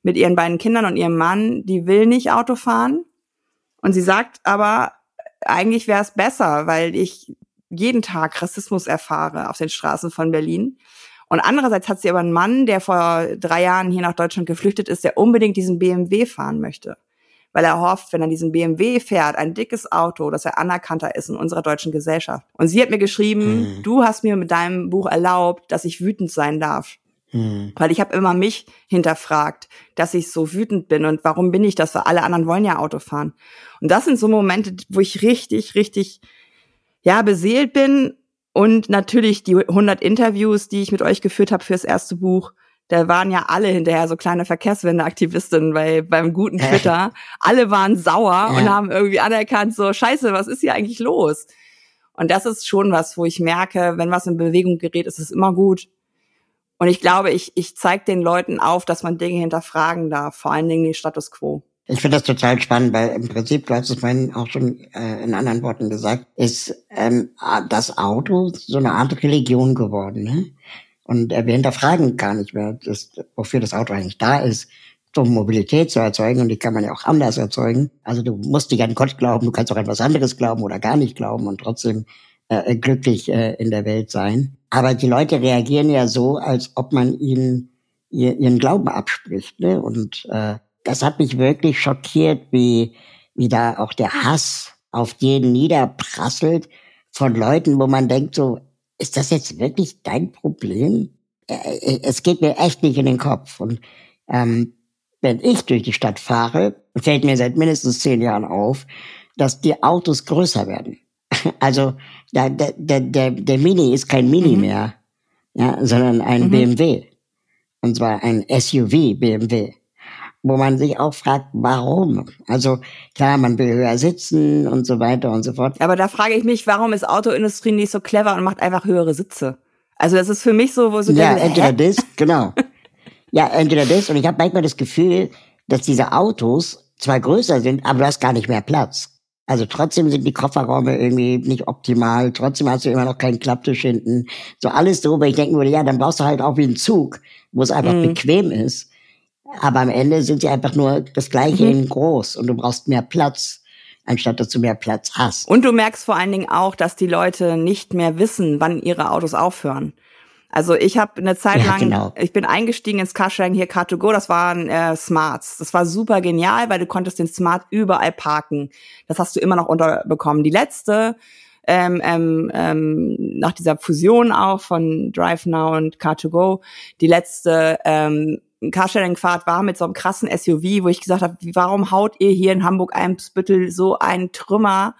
mit ihren beiden Kindern und ihrem Mann, die will nicht Auto fahren. Und sie sagt aber, eigentlich wäre es besser, weil ich jeden Tag Rassismus erfahre auf den Straßen von Berlin. Und andererseits hat sie aber einen Mann, der vor drei Jahren hier nach Deutschland geflüchtet ist, der unbedingt diesen BMW fahren möchte. Weil er hofft, wenn er diesen BMW fährt, ein dickes Auto, dass er anerkannter ist in unserer deutschen Gesellschaft. Und sie hat mir geschrieben, mhm. du hast mir mit deinem Buch erlaubt, dass ich wütend sein darf. Mhm. Weil ich habe immer mich hinterfragt, dass ich so wütend bin und warum bin ich das, weil alle anderen wollen ja Auto fahren. Und das sind so Momente, wo ich richtig, richtig, ja, beseelt bin und natürlich die 100 Interviews, die ich mit euch geführt habe fürs erste Buch. Da waren ja alle hinterher so kleine Verkehrswende-Aktivistinnen bei, beim guten Twitter. alle waren sauer ja. und haben irgendwie anerkannt, so, scheiße, was ist hier eigentlich los? Und das ist schon was, wo ich merke, wenn was in Bewegung gerät, ist es immer gut. Und ich glaube, ich, ich zeige den Leuten auf, dass man Dinge hinterfragen darf, vor allen Dingen den Status quo. Ich finde das total spannend, weil im Prinzip, du hast es vorhin auch schon äh, in anderen Worten gesagt, ist ähm, das Auto so eine Art Religion geworden. Ne? Und äh, wir hinterfragen gar nicht mehr, das, wofür das Auto eigentlich da ist, um Mobilität zu erzeugen. Und die kann man ja auch anders erzeugen. Also du musst nicht an Gott glauben, du kannst auch etwas anderes glauben oder gar nicht glauben und trotzdem äh, glücklich äh, in der Welt sein. Aber die Leute reagieren ja so, als ob man ihnen ihr, ihren Glauben abspricht. Ne? Und äh, das hat mich wirklich schockiert, wie, wie da auch der Hass auf jeden niederprasselt von Leuten, wo man denkt so, ist das jetzt wirklich dein Problem? Es geht mir echt nicht in den Kopf. Und ähm, wenn ich durch die Stadt fahre, fällt mir seit mindestens zehn Jahren auf, dass die Autos größer werden. Also der, der, der, der Mini ist kein Mini mhm. mehr, ja, sondern ein mhm. BMW. Und zwar ein SUV BMW wo man sich auch fragt, warum? Also klar, man will höher sitzen und so weiter und so fort. Aber da frage ich mich, warum ist Autoindustrie nicht so clever und macht einfach höhere Sitze? Also das ist für mich so, wo so Ja, denke, entweder das, genau. Ja, entweder das und ich habe manchmal das Gefühl, dass diese Autos zwar größer sind, aber du hast gar nicht mehr Platz. Also trotzdem sind die Kofferräume irgendwie nicht optimal. Trotzdem hast du immer noch keinen Klapptisch hinten. So alles so, wo ich denken würde, ja, dann brauchst du halt auch wie ein Zug, wo es einfach mhm. bequem ist. Aber am Ende sind sie einfach nur das gleiche mhm. in groß und du brauchst mehr Platz anstatt dass du mehr Platz hast. Und du merkst vor allen Dingen auch, dass die Leute nicht mehr wissen, wann ihre Autos aufhören. Also ich habe eine Zeit ja, lang, genau. ich bin eingestiegen ins Carsharing hier Car2Go, das waren äh, Smarts. Das war super genial, weil du konntest den Smart überall parken. Das hast du immer noch unterbekommen. Die letzte, ähm, ähm, ähm, nach dieser Fusion auch von DriveNow und Car2Go, die letzte ähm, Carsharing-Fahrt war mit so einem krassen SUV, wo ich gesagt habe, warum haut ihr hier in Hamburg-Eimsbüttel so einen Trümmer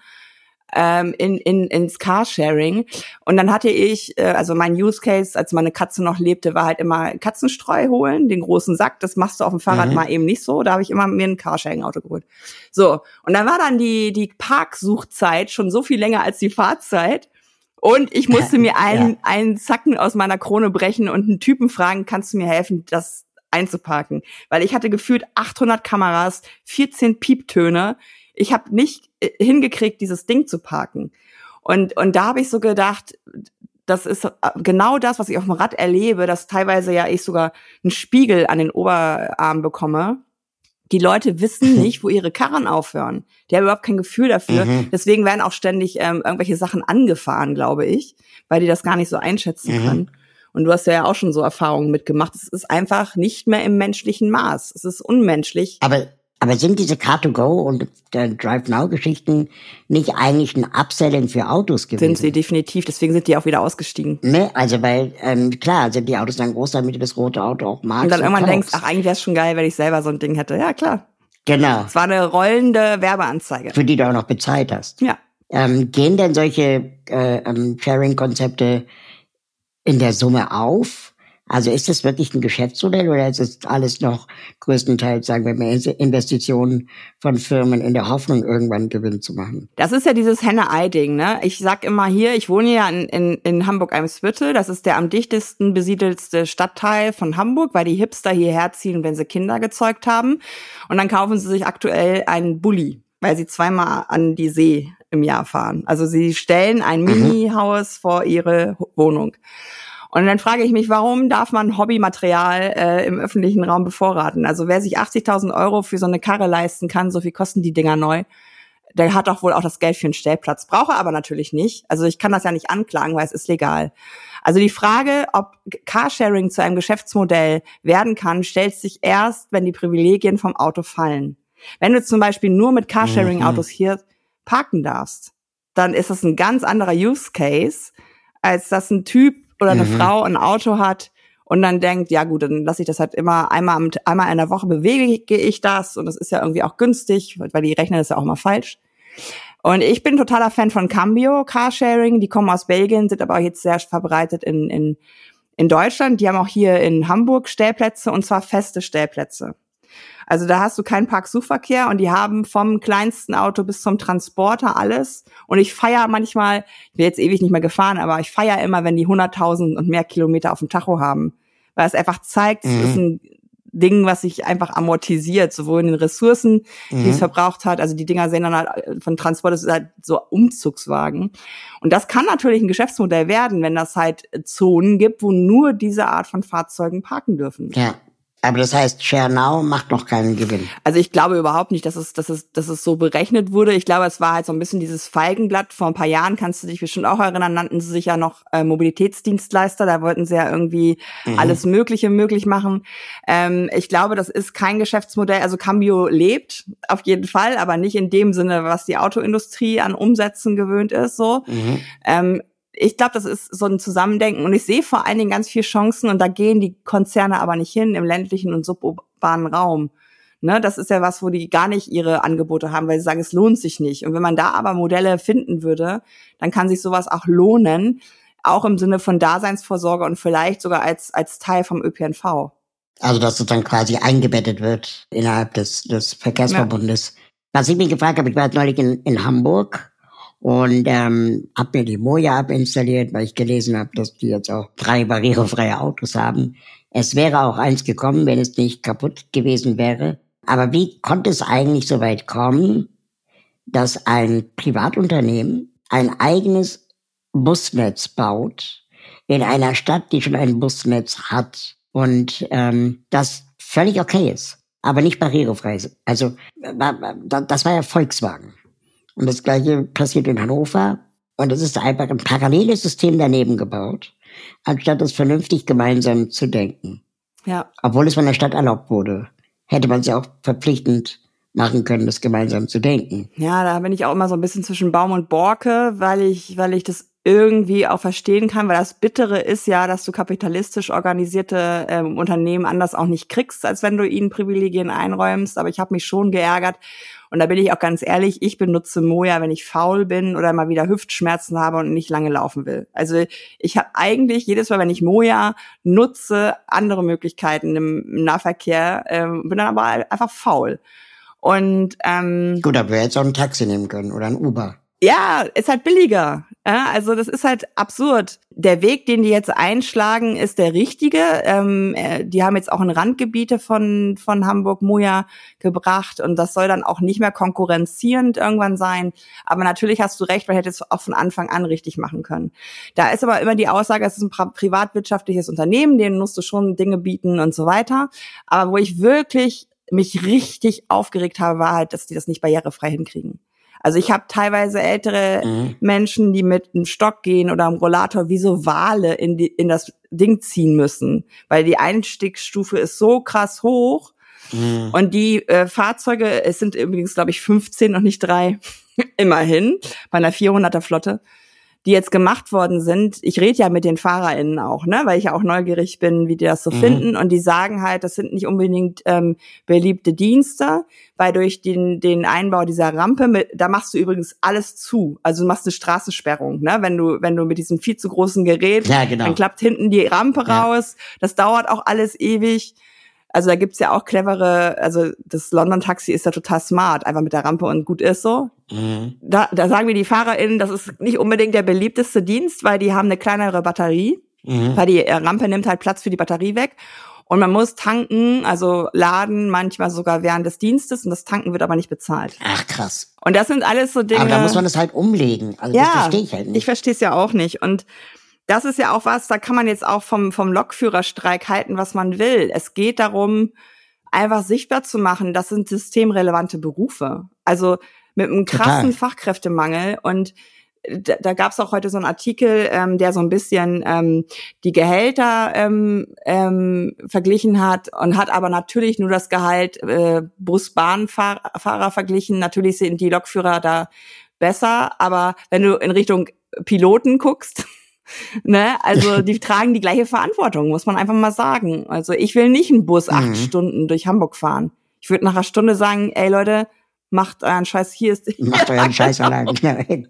ähm, in, in, ins Carsharing? Und dann hatte ich, äh, also mein Use Case, als meine Katze noch lebte, war halt immer Katzenstreu holen, den großen Sack. Das machst du auf dem Fahrrad mhm. mal eben nicht so. Da habe ich immer mir ein Carsharing-Auto geholt. So, und dann war dann die, die Parksuchzeit schon so viel länger als die Fahrzeit. Und ich musste mir einen, ja. einen Zacken aus meiner Krone brechen und einen Typen fragen, kannst du mir helfen, das einzuparken? Weil ich hatte gefühlt 800 Kameras, 14 Pieptöne. Ich habe nicht äh, hingekriegt, dieses Ding zu parken. Und, und da habe ich so gedacht, das ist äh, genau das, was ich auf dem Rad erlebe, dass teilweise ja ich sogar einen Spiegel an den Oberarm bekomme die Leute wissen nicht, wo ihre Karren aufhören. Die haben überhaupt kein Gefühl dafür. Mhm. Deswegen werden auch ständig ähm, irgendwelche Sachen angefahren, glaube ich, weil die das gar nicht so einschätzen mhm. können. Und du hast ja auch schon so Erfahrungen mitgemacht. Es ist einfach nicht mehr im menschlichen Maß. Es ist unmenschlich. Aber aber sind diese Car2Go und der Drive Now Geschichten nicht eigentlich ein Upselling für Autos gewesen? Sind sie definitiv, deswegen sind die auch wieder ausgestiegen. Ne, also weil, ähm, klar, sind die Autos dann groß, damit du das rote Auto auch magst. Und dann irgendwann denkst, ach, eigentlich wäre es schon geil, wenn ich selber so ein Ding hätte. Ja, klar. Genau. Es war eine rollende Werbeanzeige. Für die du auch noch bezahlt hast. Ja. Ähm, gehen denn solche äh, ähm, Sharing-Konzepte in der Summe auf? Also ist das wirklich ein Geschäftsmodell oder ist es alles noch größtenteils, sagen wir mal, Investitionen von Firmen in der Hoffnung, irgendwann Gewinn zu machen? Das ist ja dieses Henne-Ei-Ding, ne? Ich sag immer hier, ich wohne ja in, in, in Hamburg-Eimsbüttel. Das ist der am dichtesten besiedelste Stadtteil von Hamburg, weil die Hipster hierher ziehen, wenn sie Kinder gezeugt haben. Und dann kaufen sie sich aktuell einen Bulli, weil sie zweimal an die See im Jahr fahren. Also sie stellen ein mhm. Mini-Haus vor ihre Wohnung. Und dann frage ich mich, warum darf man Hobbymaterial äh, im öffentlichen Raum bevorraten? Also wer sich 80.000 Euro für so eine Karre leisten kann, so viel kosten die Dinger neu, der hat doch wohl auch das Geld für einen Stellplatz. Brauche aber natürlich nicht. Also ich kann das ja nicht anklagen, weil es ist legal. Also die Frage, ob Carsharing zu einem Geschäftsmodell werden kann, stellt sich erst, wenn die Privilegien vom Auto fallen. Wenn du zum Beispiel nur mit Carsharing-Autos mhm. hier parken darfst, dann ist das ein ganz anderer Use Case, als dass ein Typ oder eine mhm. Frau ein Auto hat und dann denkt, ja gut, dann lasse ich das halt immer einmal, einmal in der Woche bewege ich das und das ist ja irgendwie auch günstig, weil die rechnen das ja auch mal falsch. Und ich bin totaler Fan von Cambio Carsharing. Die kommen aus Belgien, sind aber jetzt sehr verbreitet in, in, in Deutschland. Die haben auch hier in Hamburg Stellplätze und zwar feste Stellplätze. Also da hast du keinen Parksuchverkehr und die haben vom kleinsten Auto bis zum Transporter alles. Und ich feier manchmal, ich bin jetzt ewig nicht mehr gefahren, aber ich feier immer, wenn die 100.000 und mehr Kilometer auf dem Tacho haben. Weil es einfach zeigt, mhm. es ist ein Ding, was sich einfach amortisiert, sowohl in den Ressourcen, die mhm. es verbraucht hat. Also die Dinger sehen dann halt äh, von Transport, das ist halt so Umzugswagen. Und das kann natürlich ein Geschäftsmodell werden, wenn das halt Zonen gibt, wo nur diese Art von Fahrzeugen parken dürfen. Ja. Aber das heißt, ShareNow macht noch keinen Gewinn. Also ich glaube überhaupt nicht, dass es, dass es, dass es so berechnet wurde. Ich glaube, es war halt so ein bisschen dieses Feigenblatt. Vor ein paar Jahren kannst du dich bestimmt auch erinnern, nannten sie sich ja noch äh, Mobilitätsdienstleister. Da wollten sie ja irgendwie mhm. alles Mögliche möglich machen. Ähm, ich glaube, das ist kein Geschäftsmodell. Also Cambio lebt auf jeden Fall, aber nicht in dem Sinne, was die Autoindustrie an Umsätzen gewöhnt ist. So. Mhm. Ähm, ich glaube, das ist so ein Zusammendenken und ich sehe vor allen Dingen ganz viele Chancen und da gehen die Konzerne aber nicht hin im ländlichen und suburbanen Raum. Ne, das ist ja was, wo die gar nicht ihre Angebote haben, weil sie sagen, es lohnt sich nicht. Und wenn man da aber Modelle finden würde, dann kann sich sowas auch lohnen, auch im Sinne von Daseinsvorsorge und vielleicht sogar als, als Teil vom ÖPNV. Also, dass es dann quasi eingebettet wird innerhalb des, des Verkehrsverbundes. Ja. Was ich mich gefragt habe, ich war neulich in, in Hamburg und ähm, habe mir die Moja-App installiert, weil ich gelesen habe, dass die jetzt auch drei barrierefreie Autos haben. Es wäre auch eins gekommen, wenn es nicht kaputt gewesen wäre. Aber wie konnte es eigentlich so weit kommen, dass ein Privatunternehmen ein eigenes Busnetz baut in einer Stadt, die schon ein Busnetz hat und ähm, das völlig okay ist, aber nicht barrierefrei ist. Also das war ja Volkswagen. Und das gleiche passiert in Hannover. Und es ist einfach ein paralleles System daneben gebaut, anstatt es vernünftig gemeinsam zu denken. Ja. Obwohl es von der Stadt erlaubt wurde, hätte man es ja auch verpflichtend machen können, das gemeinsam zu denken. Ja, da bin ich auch immer so ein bisschen zwischen Baum und Borke, weil ich, weil ich das irgendwie auch verstehen kann, weil das Bittere ist ja, dass du kapitalistisch organisierte ähm, Unternehmen anders auch nicht kriegst, als wenn du ihnen Privilegien einräumst. Aber ich habe mich schon geärgert. Und da bin ich auch ganz ehrlich, ich benutze Moja, wenn ich faul bin oder mal wieder Hüftschmerzen habe und nicht lange laufen will. Also ich habe eigentlich jedes Mal, wenn ich Moja nutze, andere Möglichkeiten im Nahverkehr, ähm, bin dann aber einfach faul. Und ähm, gut, aber wir hätten auch ein Taxi nehmen können oder ein Uber. Ja, ist halt billiger. Ja, also das ist halt absurd. Der Weg, den die jetzt einschlagen, ist der richtige. Ähm, äh, die haben jetzt auch in Randgebiete von, von Hamburg Moja gebracht und das soll dann auch nicht mehr konkurrenzierend irgendwann sein. Aber natürlich hast du recht, man hätte es auch von Anfang an richtig machen können. Da ist aber immer die Aussage, es ist ein privatwirtschaftliches Unternehmen, denen musst du schon Dinge bieten und so weiter. Aber wo ich wirklich mich richtig aufgeregt habe, war halt, dass die das nicht barrierefrei hinkriegen. Also ich habe teilweise ältere mhm. Menschen, die mit einem Stock gehen oder einem Rollator wie so Wale in, die, in das Ding ziehen müssen, weil die Einstiegsstufe ist so krass hoch. Mhm. Und die äh, Fahrzeuge, es sind übrigens, glaube ich, 15 und nicht drei, immerhin, bei einer 400er Flotte die jetzt gemacht worden sind, ich rede ja mit den FahrerInnen auch, ne, weil ich ja auch neugierig bin, wie die das so mhm. finden. Und die sagen halt, das sind nicht unbedingt ähm, beliebte Dienste, weil durch den, den Einbau dieser Rampe, mit, da machst du übrigens alles zu. Also du machst eine Straßensperrung, ne? Wenn du, wenn du mit diesem viel zu großen Gerät, ja, genau. dann klappt hinten die Rampe ja. raus. Das dauert auch alles ewig. Also da gibt's ja auch clevere, also das London Taxi ist ja total smart, einfach mit der Rampe und gut ist so. Mhm. Da, da sagen wir die FahrerInnen, das ist nicht unbedingt der beliebteste Dienst, weil die haben eine kleinere Batterie, mhm. weil die äh, Rampe nimmt halt Platz für die Batterie weg. Und man muss tanken, also laden, manchmal sogar während des Dienstes und das Tanken wird aber nicht bezahlt. Ach krass. Und das sind alles so Dinge. Aber da muss man das halt umlegen. Also ja, das verstehe ich halt nicht. Ich verstehe es ja auch nicht. Und das ist ja auch was, da kann man jetzt auch vom, vom Lokführerstreik halten, was man will. Es geht darum, einfach sichtbar zu machen, das sind systemrelevante Berufe. Also mit einem krassen Total. Fachkräftemangel und da, da gab es auch heute so einen Artikel, ähm, der so ein bisschen ähm, die Gehälter ähm, ähm, verglichen hat und hat aber natürlich nur das Gehalt äh, Busbahnfahrer verglichen. Natürlich sind die Lokführer da besser, aber wenn du in Richtung Piloten guckst, Ne? Also die tragen die gleiche Verantwortung, muss man einfach mal sagen. Also ich will nicht einen Bus acht mhm. Stunden durch Hamburg fahren. Ich würde nach einer Stunde sagen, ey Leute, macht euren Scheiß hier ist. Macht euren Scheiß allein.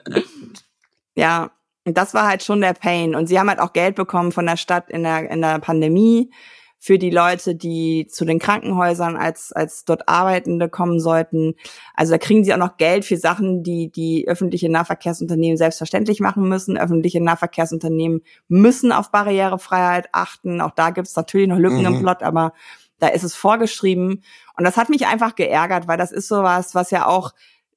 ja, und das war halt schon der Pain. Und sie haben halt auch Geld bekommen von der Stadt in der, in der Pandemie für die Leute, die zu den Krankenhäusern als, als dort Arbeitende kommen sollten. Also da kriegen sie auch noch Geld für Sachen, die die öffentliche Nahverkehrsunternehmen selbstverständlich machen müssen. Öffentliche Nahverkehrsunternehmen müssen auf Barrierefreiheit achten. Auch da gibt's natürlich noch Lücken mhm. im Plot, aber da ist es vorgeschrieben. Und das hat mich einfach geärgert, weil das ist sowas, was ja auch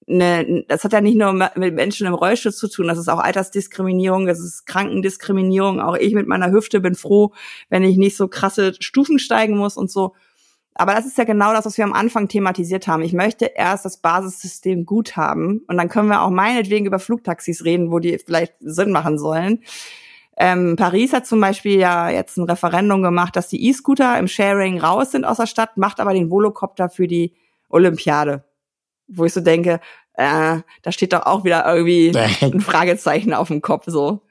eine, das hat ja nicht nur mit Menschen im Rollstuhl zu tun, das ist auch Altersdiskriminierung, das ist Krankendiskriminierung. Auch ich mit meiner Hüfte bin froh, wenn ich nicht so krasse Stufen steigen muss und so. Aber das ist ja genau das, was wir am Anfang thematisiert haben. Ich möchte erst das Basissystem gut haben und dann können wir auch meinetwegen über Flugtaxis reden, wo die vielleicht Sinn machen sollen. Ähm, Paris hat zum Beispiel ja jetzt ein Referendum gemacht, dass die E-Scooter im Sharing raus sind aus der Stadt, macht aber den Volocopter für die Olympiade wo ich so denke, äh, da steht doch auch wieder irgendwie ein Fragezeichen auf dem Kopf so.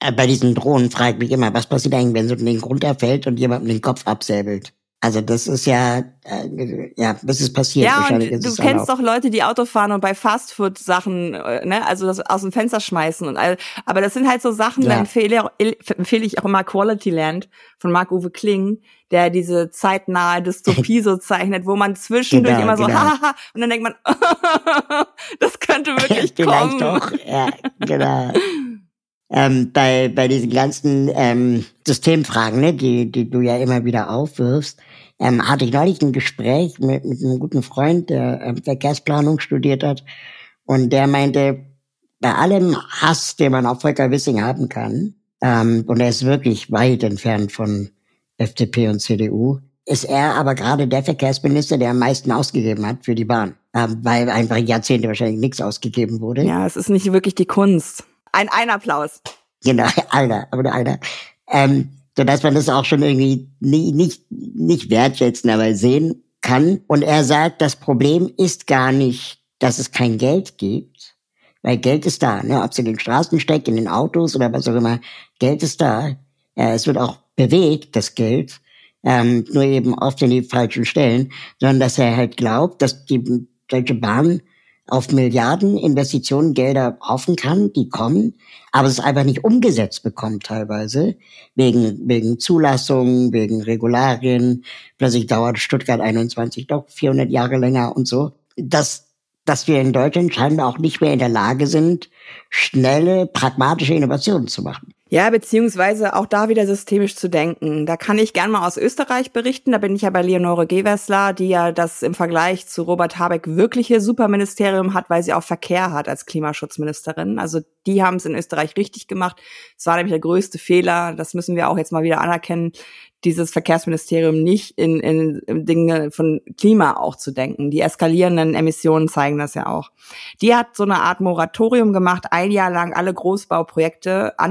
Äh, bei diesen Drohnen frage ich mich immer, was passiert eigentlich, wenn so ein Ding runterfällt und jemandem den Kopf absäbelt? Also das ist ja, äh, ja, das ist passiert. Ja, und du kennst doch Leute, die Auto fahren und bei Fastfood-Sachen, äh, ne, also das aus dem Fenster schmeißen und all, aber das sind halt so Sachen, ja. da empfehle, empfehle ich auch immer Quality Land von Marc-Uwe Kling, der diese zeitnahe Dystopie so zeichnet, wo man zwischendurch genau, immer so, genau. hahaha, und dann denkt man, das könnte wirklich Vielleicht kommen. Vielleicht doch, ja, genau. ähm, bei, bei diesen ganzen ähm, Systemfragen, ne, die, die du ja immer wieder aufwirfst, ähm, hatte ich neulich ein Gespräch mit, mit einem guten Freund, der ähm, Verkehrsplanung studiert hat. Und der meinte, bei allem Hass, den man auf Volker Wissing haben kann, ähm, und er ist wirklich weit entfernt von FDP und CDU, ist er aber gerade der Verkehrsminister, der am meisten ausgegeben hat für die Bahn. Ähm, weil einfach Jahrzehnte wahrscheinlich nichts ausgegeben wurde. Ja, es ist nicht wirklich die Kunst. Ein Ein-Applaus. Genau, Alter, aber einer. Ähm, sodass man das auch schon irgendwie nicht, nicht, nicht wertschätzen, aber sehen kann. Und er sagt, das Problem ist gar nicht, dass es kein Geld gibt, weil Geld ist da, ne? ob es in den Straßen steckt, in den Autos oder was auch immer, Geld ist da. Äh, es wird auch bewegt, das Geld, ähm, nur eben oft in die falschen Stellen, sondern dass er halt glaubt, dass die Deutsche Bahn auf Milliarden Investitionen Gelder hoffen kann, die kommen, aber es einfach nicht umgesetzt bekommt teilweise, wegen, wegen Zulassungen, wegen Regularien. Plötzlich dauert Stuttgart 21 doch 400 Jahre länger und so. Das dass wir in Deutschland scheinbar auch nicht mehr in der Lage sind, schnelle, pragmatische Innovationen zu machen. Ja, beziehungsweise auch da wieder systemisch zu denken. Da kann ich gern mal aus Österreich berichten. Da bin ich ja bei Leonore Gewessler, die ja das im Vergleich zu Robert Habeck wirkliche Superministerium hat, weil sie auch Verkehr hat als Klimaschutzministerin. Also die haben es in Österreich richtig gemacht. Es war nämlich der größte Fehler. Das müssen wir auch jetzt mal wieder anerkennen, dieses Verkehrsministerium nicht in, in, in Dinge von Klima auch zu denken. Die eskalierenden Emissionen zeigen das ja auch. Die hat so eine Art Moratorium gemacht, ein Jahr lang alle Großbauprojekte an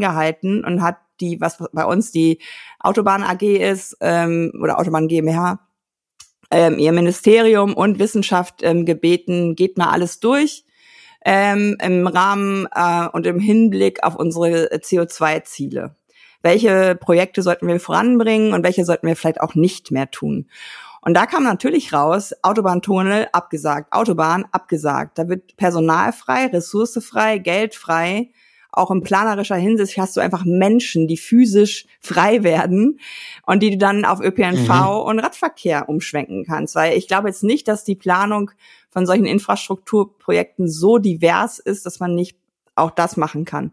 Gehalten und hat die, was bei uns die Autobahn AG ist, ähm, oder Autobahn GmbH, ähm, ihr Ministerium und Wissenschaft ähm, gebeten, geht mal alles durch ähm, im Rahmen äh, und im Hinblick auf unsere CO2-Ziele. Welche Projekte sollten wir voranbringen und welche sollten wir vielleicht auch nicht mehr tun? Und da kam natürlich raus, Autobahntunnel abgesagt, Autobahn abgesagt. Da wird Personal frei, Ressource frei, Geld frei auch in planerischer Hinsicht hast du einfach Menschen, die physisch frei werden und die du dann auf ÖPNV mhm. und Radverkehr umschwenken kannst. Weil ich glaube jetzt nicht, dass die Planung von solchen Infrastrukturprojekten so divers ist, dass man nicht auch das machen kann.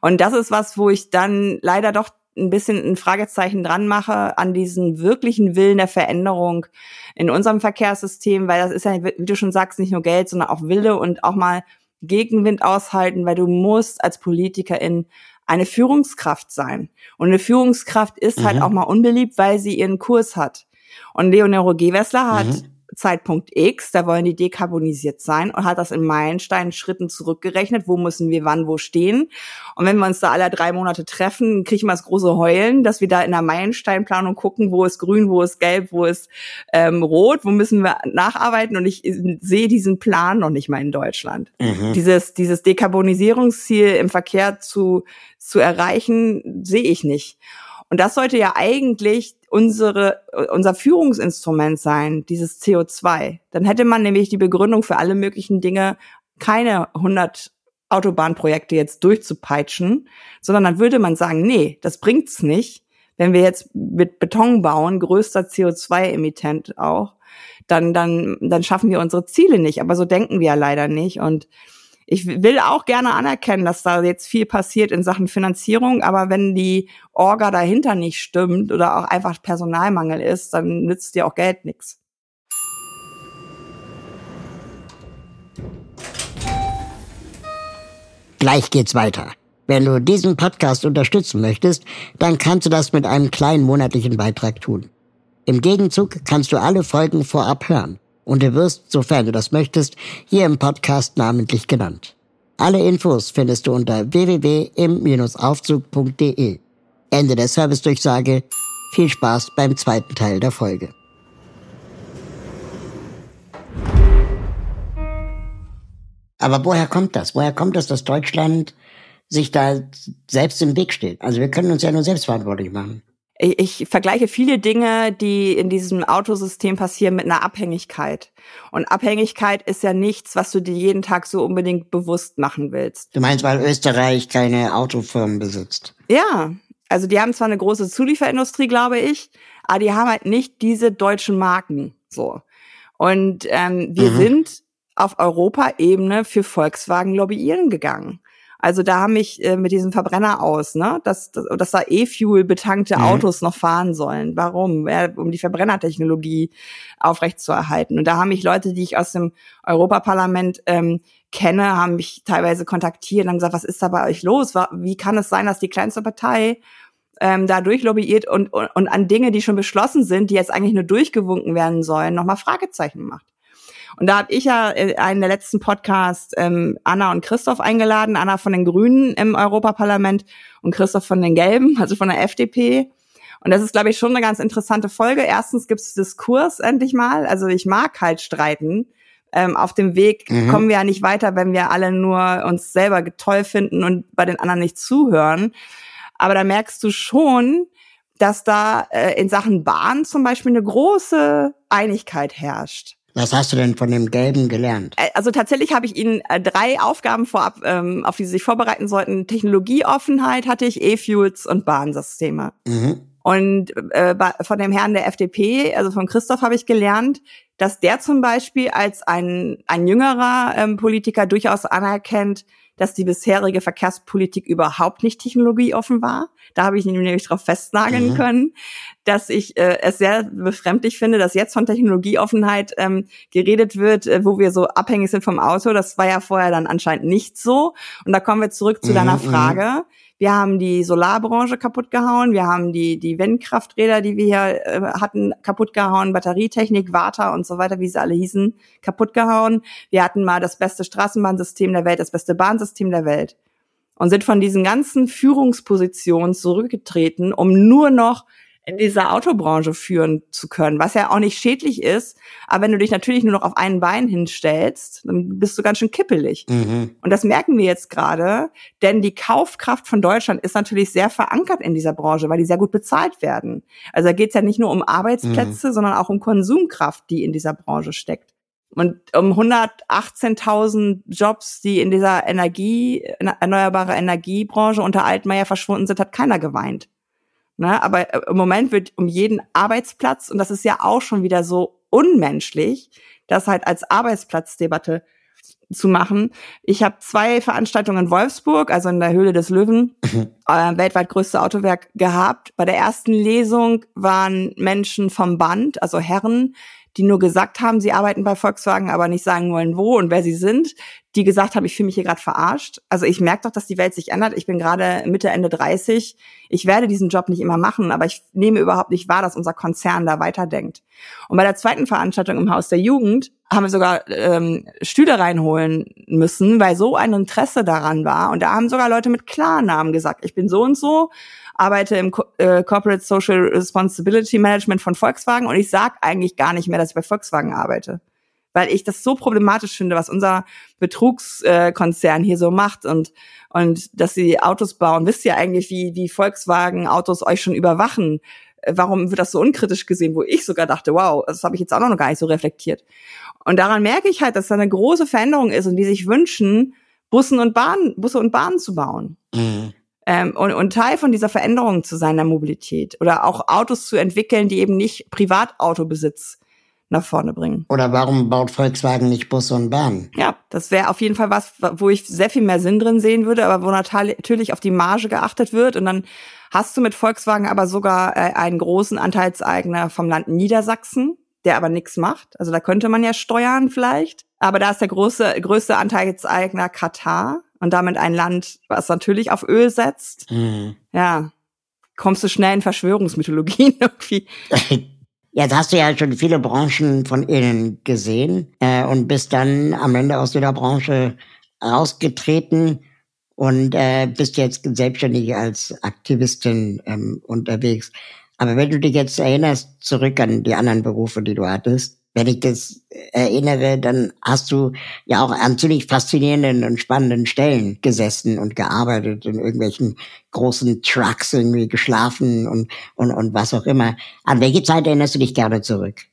Und das ist was, wo ich dann leider doch ein bisschen ein Fragezeichen dran mache an diesen wirklichen Willen der Veränderung in unserem Verkehrssystem, weil das ist ja, wie du schon sagst, nicht nur Geld, sondern auch Wille und auch mal Gegenwind aushalten, weil du musst als Politikerin eine Führungskraft sein. Und eine Führungskraft ist halt mhm. halt auch mal unbeliebt, weil sie ihren Kurs hat. Und Leonore Gewessler hat mhm. Zeitpunkt X, da wollen die dekarbonisiert sein und hat das in Meilensteinen Schritten zurückgerechnet, wo müssen wir wann wo stehen. Und wenn wir uns da alle drei Monate treffen, kriege ich mal das große Heulen, dass wir da in der Meilensteinplanung gucken, wo ist grün, wo ist gelb, wo ist ähm, rot, wo müssen wir nacharbeiten und ich sehe diesen Plan noch nicht mal in Deutschland. Mhm. Dieses, dieses Dekarbonisierungsziel im Verkehr zu, zu erreichen, sehe ich nicht. Und das sollte ja eigentlich unsere, unser Führungsinstrument sein, dieses CO2. Dann hätte man nämlich die Begründung für alle möglichen Dinge, keine 100 Autobahnprojekte jetzt durchzupeitschen, sondern dann würde man sagen, nee, das bringt's nicht. Wenn wir jetzt mit Beton bauen, größter CO2-Emittent auch, dann, dann, dann schaffen wir unsere Ziele nicht. Aber so denken wir ja leider nicht. Und ich will auch gerne anerkennen, dass da jetzt viel passiert in Sachen Finanzierung, aber wenn die Orga dahinter nicht stimmt oder auch einfach Personalmangel ist, dann nützt dir auch Geld nichts. Gleich geht's weiter. Wenn du diesen Podcast unterstützen möchtest, dann kannst du das mit einem kleinen monatlichen Beitrag tun. Im Gegenzug kannst du alle Folgen vorab hören und du wirst, sofern du das möchtest, hier im Podcast namentlich genannt. Alle Infos findest du unter www.im-aufzug.de. Ende der Servicedurchsage. Viel Spaß beim zweiten Teil der Folge. Aber woher kommt das? Woher kommt das, dass Deutschland sich da selbst im Weg steht? Also wir können uns ja nur selbstverantwortlich machen ich vergleiche viele Dinge, die in diesem Autosystem passieren, mit einer Abhängigkeit. Und Abhängigkeit ist ja nichts, was du dir jeden Tag so unbedingt bewusst machen willst. Du meinst, weil Österreich keine Autofirmen besitzt? Ja, also die haben zwar eine große Zulieferindustrie, glaube ich, aber die haben halt nicht diese deutschen Marken. So. Und ähm, wir mhm. sind auf Europaebene für Volkswagen lobbyieren gegangen. Also da haben mich äh, mit diesem Verbrenner aus, ne, dass, dass, dass da E-Fuel betankte mhm. Autos noch fahren sollen. Warum? Ja, um die Verbrennertechnologie aufrechtzuerhalten. Und da haben mich Leute, die ich aus dem Europaparlament ähm, kenne, haben mich teilweise kontaktiert und haben gesagt, was ist da bei euch los? Wie kann es sein, dass die kleinste Partei ähm, da durchlobbyiert und, und, und an Dinge, die schon beschlossen sind, die jetzt eigentlich nur durchgewunken werden sollen, nochmal Fragezeichen macht? Und da habe ich ja in einem der letzten Podcasts ähm, Anna und Christoph eingeladen, Anna von den Grünen im Europaparlament und Christoph von den Gelben, also von der FDP. Und das ist, glaube ich, schon eine ganz interessante Folge. Erstens gibt es Diskurs endlich mal. Also ich mag halt streiten. Ähm, auf dem Weg mhm. kommen wir ja nicht weiter, wenn wir alle nur uns selber toll finden und bei den anderen nicht zuhören. Aber da merkst du schon, dass da äh, in Sachen Bahn zum Beispiel eine große Einigkeit herrscht. Was hast du denn von dem Gelben gelernt? Also tatsächlich habe ich Ihnen äh, drei Aufgaben vorab, ähm, auf die Sie sich vorbereiten sollten. Technologieoffenheit hatte ich, E-Fuels und Bahnsysteme. Mhm. Und äh, von dem Herrn der FDP, also von Christoph, habe ich gelernt, dass der zum Beispiel als ein, ein jüngerer ähm, Politiker durchaus anerkennt, dass die bisherige Verkehrspolitik überhaupt nicht technologieoffen war. Da habe ich ihn nämlich darauf festnageln mhm. können, dass ich äh, es sehr befremdlich finde, dass jetzt von Technologieoffenheit ähm, geredet wird, äh, wo wir so abhängig sind vom Auto. Das war ja vorher dann anscheinend nicht so. Und da kommen wir zurück zu mhm. deiner mhm. Frage. Wir haben die Solarbranche kaputt gehauen, wir haben die, die Windkrafträder, die wir hier äh, hatten, kaputt gehauen, Batterietechnik, Warta und so weiter, wie sie alle hießen, kaputt gehauen. Wir hatten mal das beste Straßenbahnsystem der Welt, das beste Bahnsystem der Welt und sind von diesen ganzen Führungspositionen zurückgetreten, um nur noch in dieser Autobranche führen zu können, was ja auch nicht schädlich ist. Aber wenn du dich natürlich nur noch auf ein Bein hinstellst, dann bist du ganz schön kippelig. Mhm. Und das merken wir jetzt gerade, denn die Kaufkraft von Deutschland ist natürlich sehr verankert in dieser Branche, weil die sehr gut bezahlt werden. Also da geht es ja nicht nur um Arbeitsplätze, mhm. sondern auch um Konsumkraft, die in dieser Branche steckt. Und um 118.000 Jobs, die in dieser Energie, erneuerbare Energiebranche unter Altmaier verschwunden sind, hat keiner geweint. Ne? Aber äh, im Moment wird um jeden Arbeitsplatz, und das ist ja auch schon wieder so unmenschlich, das halt als Arbeitsplatzdebatte zu machen. Ich habe zwei Veranstaltungen in Wolfsburg, also in der Höhle des Löwen, mhm. äh, weltweit größte Autowerk gehabt. Bei der ersten Lesung waren Menschen vom Band, also Herren, die nur gesagt haben, sie arbeiten bei Volkswagen, aber nicht sagen wollen, wo und wer sie sind, die gesagt haben, ich fühle mich hier gerade verarscht. Also ich merke doch, dass die Welt sich ändert. Ich bin gerade Mitte, Ende 30. Ich werde diesen Job nicht immer machen, aber ich nehme überhaupt nicht wahr, dass unser Konzern da weiterdenkt. Und bei der zweiten Veranstaltung im Haus der Jugend haben wir sogar ähm, Stühle reinholen müssen, weil so ein Interesse daran war. Und da haben sogar Leute mit Klarnamen gesagt, ich bin so und so arbeite im äh, Corporate Social Responsibility Management von Volkswagen und ich sage eigentlich gar nicht mehr, dass ich bei Volkswagen arbeite. Weil ich das so problematisch finde, was unser Betrugskonzern äh, hier so macht und, und dass sie Autos bauen. Wisst ihr eigentlich, wie, wie Volkswagen Autos euch schon überwachen? Äh, warum wird das so unkritisch gesehen, wo ich sogar dachte, wow, das habe ich jetzt auch noch gar nicht so reflektiert. Und daran merke ich halt, dass da eine große Veränderung ist und die sich wünschen, Bussen und Bahnen, Busse und Bahnen zu bauen. Mhm ähm, und, und Teil von dieser Veränderung zu seiner Mobilität oder auch Autos zu entwickeln, die eben nicht Privatautobesitz nach vorne bringen. Oder warum baut Volkswagen nicht Busse und Bahnen? Ja, das wäre auf jeden Fall was, wo ich sehr viel mehr Sinn drin sehen würde, aber wo natürlich auf die Marge geachtet wird. Und dann hast du mit Volkswagen aber sogar äh, einen großen Anteilseigner vom Land Niedersachsen, der aber nichts macht. Also da könnte man ja steuern vielleicht. Aber da ist der große, größte Anteilseigner Katar und damit ein Land, was natürlich auf Öl setzt. Mhm. Ja, kommst du schnell in Verschwörungsmythologien irgendwie. Jetzt hast du ja schon viele Branchen von innen gesehen äh, und bist dann am Ende aus jeder Branche rausgetreten und äh, bist jetzt selbstständig als Aktivistin ähm, unterwegs. Aber wenn du dich jetzt erinnerst zurück an die anderen Berufe, die du hattest, wenn ich das erinnere, dann hast du ja auch an ziemlich faszinierenden und spannenden Stellen gesessen und gearbeitet, in irgendwelchen großen Trucks irgendwie geschlafen und, und, und was auch immer. An welche Zeit erinnerst du dich gerne zurück?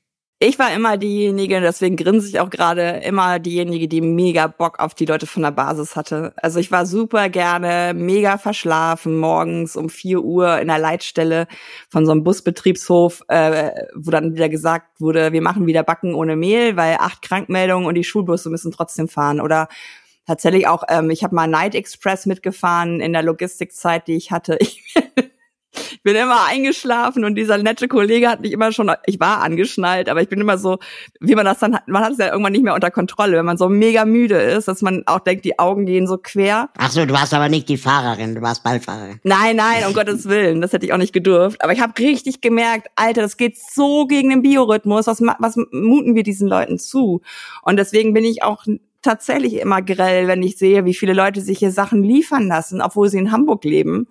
Ich war immer diejenige, deswegen grinse ich auch gerade, immer diejenige, die mega Bock auf die Leute von der Basis hatte. Also ich war super gerne mega verschlafen, morgens um vier Uhr in der Leitstelle von so einem Busbetriebshof, äh, wo dann wieder gesagt wurde, wir machen wieder Backen ohne Mehl, weil acht Krankmeldungen und die Schulbusse müssen trotzdem fahren. Oder tatsächlich auch, ähm, ich habe mal Night Express mitgefahren in der Logistikzeit, die ich hatte. Ich bin immer eingeschlafen und dieser nette Kollege hat mich immer schon, ich war angeschnallt, aber ich bin immer so, wie man das dann hat, man hat es ja irgendwann nicht mehr unter Kontrolle, wenn man so mega müde ist, dass man auch denkt, die Augen gehen so quer. Ach so, du warst aber nicht die Fahrerin, du warst Beifahrerin. Nein, nein, um Gottes Willen, das hätte ich auch nicht gedurft. Aber ich habe richtig gemerkt, Alter, das geht so gegen den Biorhythmus, was, was muten wir diesen Leuten zu? Und deswegen bin ich auch tatsächlich immer grell, wenn ich sehe, wie viele Leute sich hier Sachen liefern lassen, obwohl sie in Hamburg leben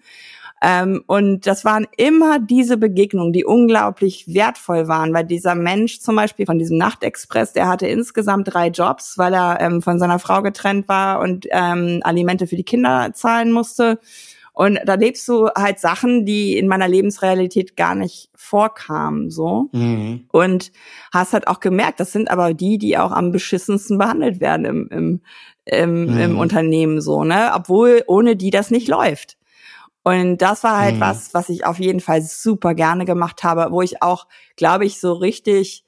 Ähm, und das waren immer diese Begegnungen, die unglaublich wertvoll waren, weil dieser Mensch zum Beispiel von diesem Nachtexpress, der hatte insgesamt drei Jobs, weil er ähm, von seiner Frau getrennt war und ähm, Alimente für die Kinder zahlen musste. Und da lebst du halt Sachen, die in meiner Lebensrealität gar nicht vorkamen, so. Mhm. Und hast halt auch gemerkt, das sind aber die, die auch am beschissensten behandelt werden im, im, im, mhm. im Unternehmen, so, ne? Obwohl ohne die das nicht läuft. Und das war halt mhm. was, was ich auf jeden Fall super gerne gemacht habe, wo ich auch, glaube ich, so richtig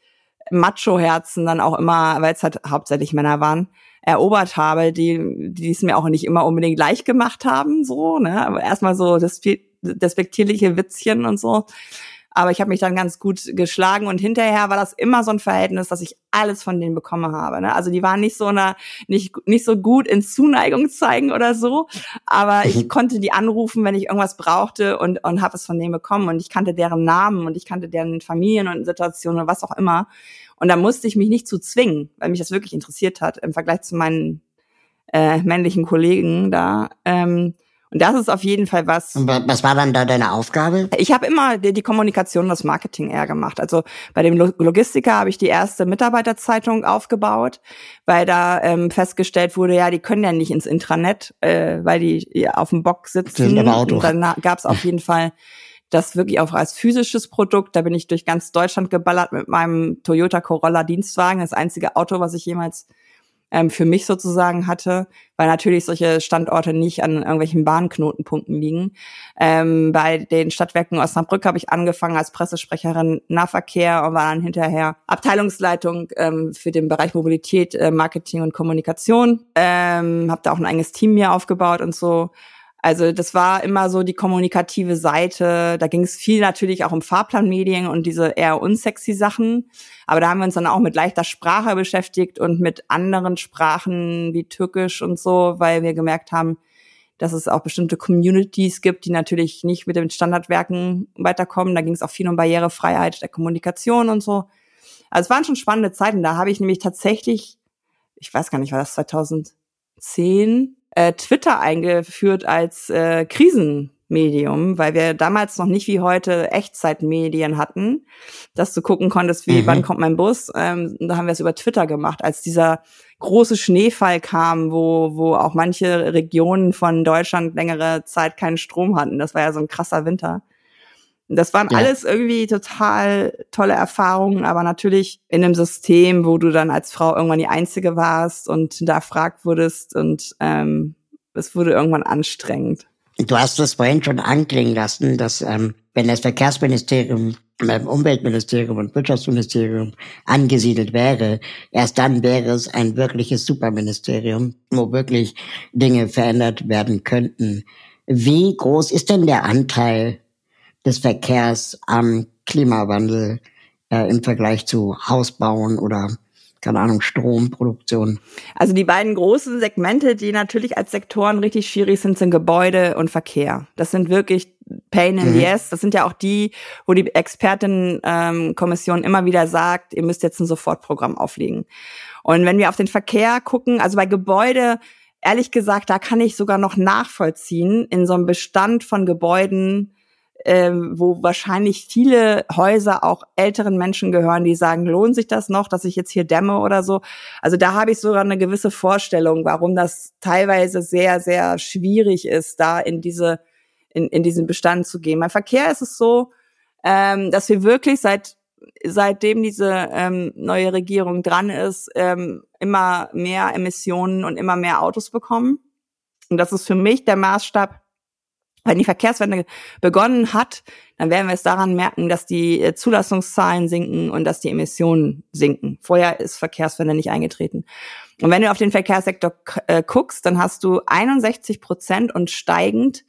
Macho-Herzen dann auch immer, weil es halt hauptsächlich Männer waren, erobert habe, die, die es mir auch nicht immer unbedingt leicht gemacht haben, so, ne, aber erstmal so das despektierliche Witzchen und so. Aber ich habe mich dann ganz gut geschlagen und hinterher war das immer so ein Verhältnis, dass ich alles von denen bekommen habe. Ne? Also die waren nicht so einer, nicht, nicht so gut in Zuneigung zeigen oder so, aber ich mhm. konnte die anrufen, wenn ich irgendwas brauchte und, und habe es von denen bekommen. Und ich kannte deren Namen und ich kannte deren Familien und Situationen und was auch immer. Und da musste ich mich nicht zu zwingen, weil mich das wirklich interessiert hat im Vergleich zu meinen äh, männlichen Kollegen da. Ähm, und das ist auf jeden Fall was. Und was war dann da deine Aufgabe? Ich habe immer die, die Kommunikation, das Marketing eher gemacht. Also bei dem Logistiker habe ich die erste Mitarbeiterzeitung aufgebaut, weil da ähm, festgestellt wurde, ja, die können ja nicht ins Intranet, äh, weil die ja, auf dem Bock sitzen. Und dann gab es auf jeden Fall das wirklich auch als physisches Produkt. Da bin ich durch ganz Deutschland geballert mit meinem Toyota Corolla Dienstwagen, das einzige Auto, was ich jemals ähm, für mich sozusagen hatte, weil natürlich solche Standorte nicht an irgendwelchen Bahnknotenpunkten liegen. Ähm, bei den Stadtwerken Osnabrück habe ich angefangen als Pressesprecherin Nahverkehr und war dann hinterher Abteilungsleitung ähm, für den Bereich Mobilität, äh, Marketing und Kommunikation. Ähm, habe da auch ein eigenes Team mir aufgebaut und so. Also das war immer so die kommunikative Seite. Da ging es viel natürlich auch um Fahrplanmedien und diese eher unsexy Sachen. Aber da haben wir uns dann auch mit leichter Sprache beschäftigt und mit anderen Sprachen wie Türkisch und so, weil wir gemerkt haben, dass es auch bestimmte Communities gibt, die natürlich nicht mit den Standardwerken weiterkommen. Da ging es auch viel um Barrierefreiheit der Kommunikation und so. Also es waren schon spannende Zeiten. Da habe ich nämlich tatsächlich, ich weiß gar nicht, war das 2010, äh, Twitter eingeführt als äh, Krisenmedium, weil wir damals noch nicht wie heute Echtzeitmedien hatten, dass du gucken konntest, wie mhm. wann kommt mein Bus. Ähm, da haben wir es über Twitter gemacht, als dieser große Schneefall kam, wo wo auch manche Regionen von Deutschland längere Zeit keinen Strom hatten. Das war ja so ein krasser Winter. Das waren ja. alles irgendwie total tolle Erfahrungen, aber natürlich in einem System, wo du dann als Frau irgendwann die Einzige warst und da fragt wurdest und ähm, es wurde irgendwann anstrengend. Du hast es vorhin schon anklingen lassen, dass ähm, wenn das Verkehrsministerium beim Umweltministerium und Wirtschaftsministerium angesiedelt wäre, erst dann wäre es ein wirkliches Superministerium, wo wirklich Dinge verändert werden könnten. Wie groß ist denn der Anteil des Verkehrs am Klimawandel äh, im Vergleich zu Hausbauen oder keine Ahnung, Stromproduktion. Also die beiden großen Segmente, die natürlich als Sektoren richtig schwierig sind, sind Gebäude und Verkehr. Das sind wirklich Pain in mhm. the ass. Das sind ja auch die, wo die Expertenkommission ähm, immer wieder sagt, ihr müsst jetzt ein Sofortprogramm auflegen. Und wenn wir auf den Verkehr gucken, also bei Gebäude, ehrlich gesagt, da kann ich sogar noch nachvollziehen, in so einem Bestand von Gebäuden, ähm, wo wahrscheinlich viele Häuser auch älteren Menschen gehören, die sagen, lohnt sich das noch, dass ich jetzt hier dämme oder so. Also da habe ich sogar eine gewisse Vorstellung, warum das teilweise sehr, sehr schwierig ist, da in diese, in, in diesen Bestand zu gehen. Beim Verkehr ist es so, ähm, dass wir wirklich seit seitdem diese ähm, neue Regierung dran ist, ähm, immer mehr Emissionen und immer mehr Autos bekommen. Und das ist für mich der Maßstab, wenn die Verkehrswende begonnen hat, dann werden wir es daran merken, dass die äh, Zulassungszahlen sinken und dass die Emissionen sinken. Vorher ist Verkehrswende nicht eingetreten. Und wenn du auf den Verkehrssektor äh, guckst, dann hast du 61 Prozent und steigend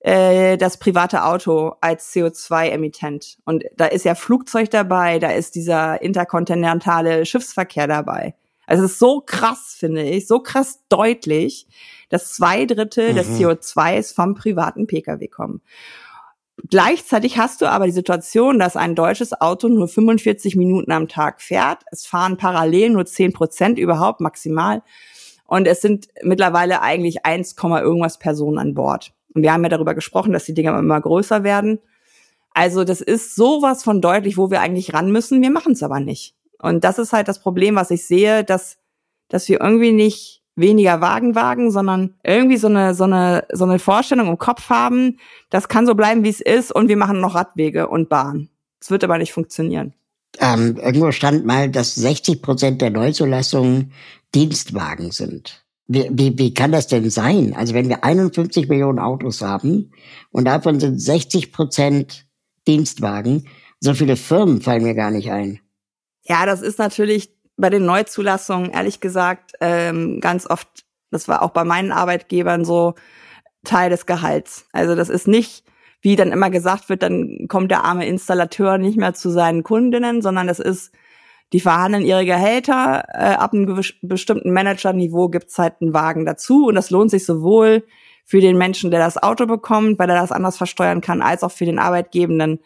äh, das private Auto als CO2-Emittent. Und da ist ja Flugzeug dabei, da ist dieser interkontinentale Schiffsverkehr dabei. Also es ist so krass, finde ich, so krass deutlich, dass zwei Drittel mhm. des CO2s vom privaten Pkw kommen. Gleichzeitig hast du aber die Situation, dass ein deutsches Auto nur 45 Minuten am Tag fährt. Es fahren parallel nur 10 Prozent überhaupt maximal. Und es sind mittlerweile eigentlich 1, irgendwas Personen an Bord. Und wir haben ja darüber gesprochen, dass die Dinger immer größer werden. Also das ist sowas von deutlich, wo wir eigentlich ran müssen. Wir machen es aber nicht. Und das ist halt das Problem, was ich sehe, dass, dass wir irgendwie nicht weniger Wagen wagen, sondern irgendwie so eine, so eine, so eine Vorstellung im Kopf haben, das kann so bleiben, wie es ist und wir machen noch Radwege und Bahn. Es wird aber nicht funktionieren. Ähm, irgendwo stand mal, dass 60 Prozent der Neuzulassungen Dienstwagen sind. Wie, wie, wie kann das denn sein? Also wenn wir 51 Millionen Autos haben und davon sind 60 Prozent Dienstwagen, so viele Firmen fallen mir gar nicht ein. Ja, das ist natürlich bei den Neuzulassungen, ehrlich gesagt, ähm, ganz oft, das war auch bei meinen Arbeitgebern so, Teil des Gehalts. Also das ist nicht, wie dann immer gesagt wird, dann kommt der arme Installateur nicht mehr zu seinen Kundinnen, sondern das ist, die verhandeln ihre Gehälter, äh, ab einem bestimmten Managerniveau gibt's halt einen Wagen dazu und das lohnt sich sowohl für den Menschen, der das Auto bekommt, weil er das anders versteuern kann, als auch für den Arbeitgebenden,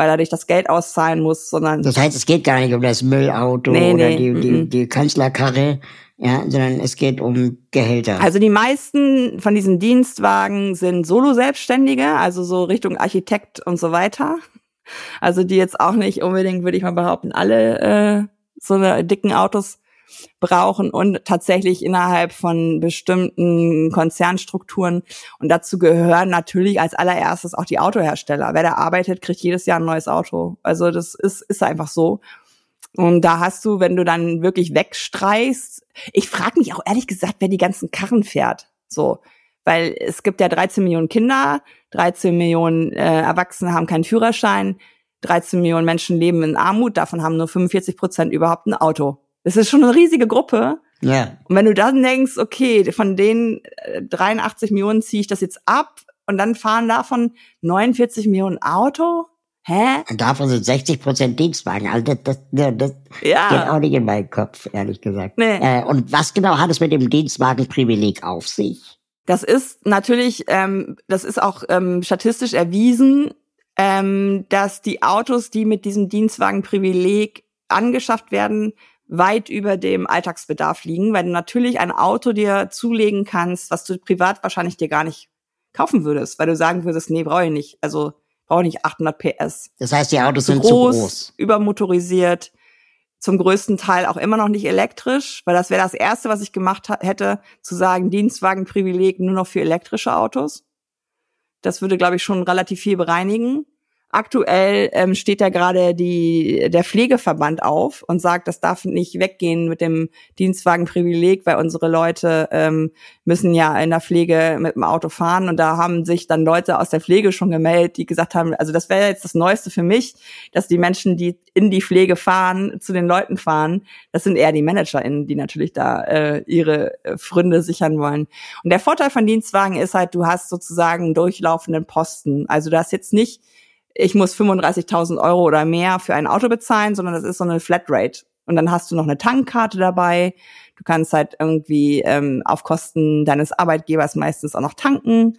weil er dich das Geld auszahlen muss, sondern. Das heißt, es geht gar nicht um das Müllauto nee, oder nee, die, die, die Kanzlerkarre, ja, sondern es geht um Gehälter. Also die meisten von diesen Dienstwagen sind Solo-Selbstständige, also so Richtung Architekt und so weiter. Also die jetzt auch nicht unbedingt, würde ich mal behaupten, alle äh, so eine dicken Autos brauchen und tatsächlich innerhalb von bestimmten Konzernstrukturen. Und dazu gehören natürlich als allererstes auch die Autohersteller. Wer da arbeitet, kriegt jedes Jahr ein neues Auto. Also das ist, ist einfach so. Und da hast du, wenn du dann wirklich wegstreichst, ich frage mich auch ehrlich gesagt, wer die ganzen Karren fährt. So, weil es gibt ja 13 Millionen Kinder, 13 Millionen äh, Erwachsene haben keinen Führerschein, 13 Millionen Menschen leben in Armut, davon haben nur 45 Prozent überhaupt ein Auto. Das ist schon eine riesige Gruppe. Ja. Und wenn du dann denkst, okay, von den 83 äh, Millionen ziehe ich das jetzt ab und dann fahren davon 49 Millionen Auto. Hä? Und davon sind 60 Prozent Dienstwagen. Also das, das, das, das ja. geht auch nicht in meinen Kopf, ehrlich gesagt. Nee. Äh, und was genau hat es mit dem Dienstwagenprivileg auf sich? Das ist natürlich, ähm, das ist auch ähm, statistisch erwiesen, ähm, dass die Autos, die mit diesem Dienstwagenprivileg angeschafft werden, weit über dem Alltagsbedarf liegen, weil du natürlich ein Auto dir zulegen kannst, was du privat wahrscheinlich dir gar nicht kaufen würdest, weil du sagen würdest, nee, brauche ich nicht. Also brauche ich nicht 800 PS. Das heißt, die Autos zu sind groß, zu groß, übermotorisiert, zum größten Teil auch immer noch nicht elektrisch, weil das wäre das erste, was ich gemacht hätte, zu sagen, Dienstwagenprivileg nur noch für elektrische Autos. Das würde, glaube ich, schon relativ viel bereinigen. Aktuell ähm, steht da gerade die, der Pflegeverband auf und sagt, das darf nicht weggehen mit dem Dienstwagenprivileg, weil unsere Leute ähm, müssen ja in der Pflege mit dem Auto fahren. Und da haben sich dann Leute aus der Pflege schon gemeldet, die gesagt haben, also das wäre jetzt das Neueste für mich, dass die Menschen, die in die Pflege fahren, zu den Leuten fahren, das sind eher die ManagerInnen, die natürlich da äh, ihre äh, Fründe sichern wollen. Und der Vorteil von Dienstwagen ist halt, du hast sozusagen durchlaufenden Posten. Also du hast jetzt nicht ich muss 35.000 Euro oder mehr für ein Auto bezahlen, sondern das ist so eine Flatrate. Und dann hast du noch eine Tankkarte dabei. Du kannst halt irgendwie ähm, auf Kosten deines Arbeitgebers meistens auch noch tanken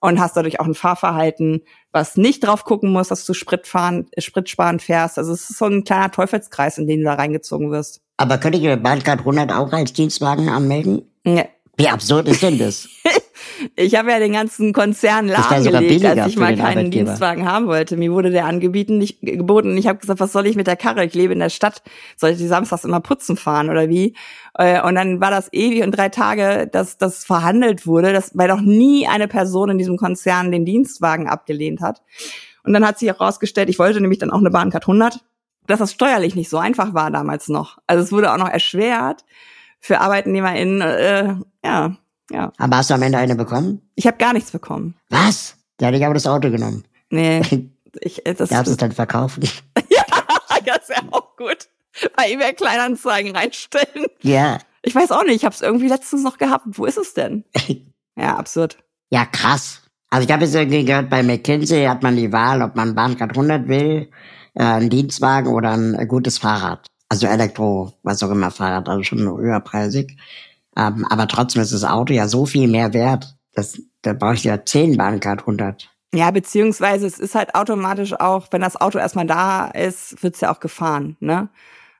und hast dadurch auch ein Fahrverhalten, was nicht drauf gucken muss, dass du Sprit fahren, Sprit sparen fährst. Also es ist so ein kleiner Teufelskreis, in den du da reingezogen wirst. Aber könnte ich mir Bahncard 100 auch als Dienstwagen anmelden? Nee. Wie absurd ist denn das? Ich habe ja den ganzen Konzern lahmgelegt, als ich mal keinen Dienstwagen haben wollte. Mir wurde der angebieten, nicht geboten und ich habe gesagt, was soll ich mit der Karre? Ich lebe in der Stadt, soll ich die samstags immer putzen fahren oder wie? Äh, und dann war das ewig und drei Tage, dass das verhandelt wurde, dass, weil doch nie eine Person in diesem Konzern den Dienstwagen abgelehnt hat. Und dann hat sich auch rausgestellt, ich wollte nämlich dann auch eine Bahncard 100, dass das steuerlich nicht so einfach war damals noch. Also es wurde auch noch erschwert für ArbeitnehmerInnen, äh, ja, ja. Aber hast du am Ende eine bekommen? Ich habe gar nichts bekommen. Was? Da hätte ich aber das Auto genommen. Nee. Ich, äh, das Darfst du es dann verkaufen? ja, das wäre auch gut. Bei eBay Kleinanzeigen reinstellen. Ja. Ich weiß auch nicht, ich habe es irgendwie letztens noch gehabt. Wo ist es denn? ja, absurd. Ja, krass. Also ich habe jetzt irgendwie gehört, bei McKinsey hat man die Wahl, ob man Bahncard 100 will, äh, einen Dienstwagen oder ein gutes Fahrrad. Also Elektro, was auch immer Fahrrad, also schon höherpreisig. Ähm, aber trotzdem ist das Auto ja so viel mehr wert. Das, da brauche ich ja 10 Bahncard 100. Ja, beziehungsweise es ist halt automatisch auch, wenn das Auto erstmal da ist, wird's ja auch gefahren, ne?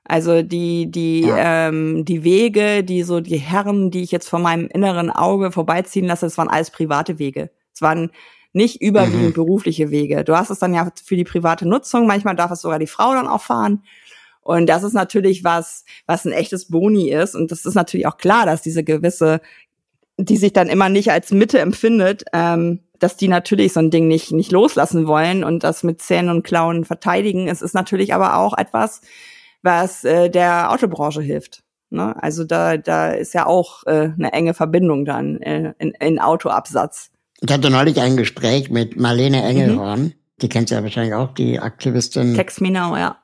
Also die, die, ja. ähm, die Wege, die so die Herren, die ich jetzt vor meinem inneren Auge vorbeiziehen lasse, das waren alles private Wege. Es waren nicht überwiegend mhm. berufliche Wege. Du hast es dann ja für die private Nutzung. Manchmal darf es sogar die Frau dann auch fahren. Und das ist natürlich was, was ein echtes Boni ist. Und das ist natürlich auch klar, dass diese gewisse, die sich dann immer nicht als Mitte empfindet, ähm, dass die natürlich so ein Ding nicht, nicht loslassen wollen und das mit Zähnen und Klauen verteidigen. Es ist natürlich aber auch etwas, was äh, der Autobranche hilft. Ne? Also da, da ist ja auch äh, eine enge Verbindung dann äh, in, in Autoabsatz. Ich hatte neulich ein Gespräch mit Marlene Engelhorn. Mhm. Die kennt ja wahrscheinlich auch, die Aktivistin. Tex Minau, ja.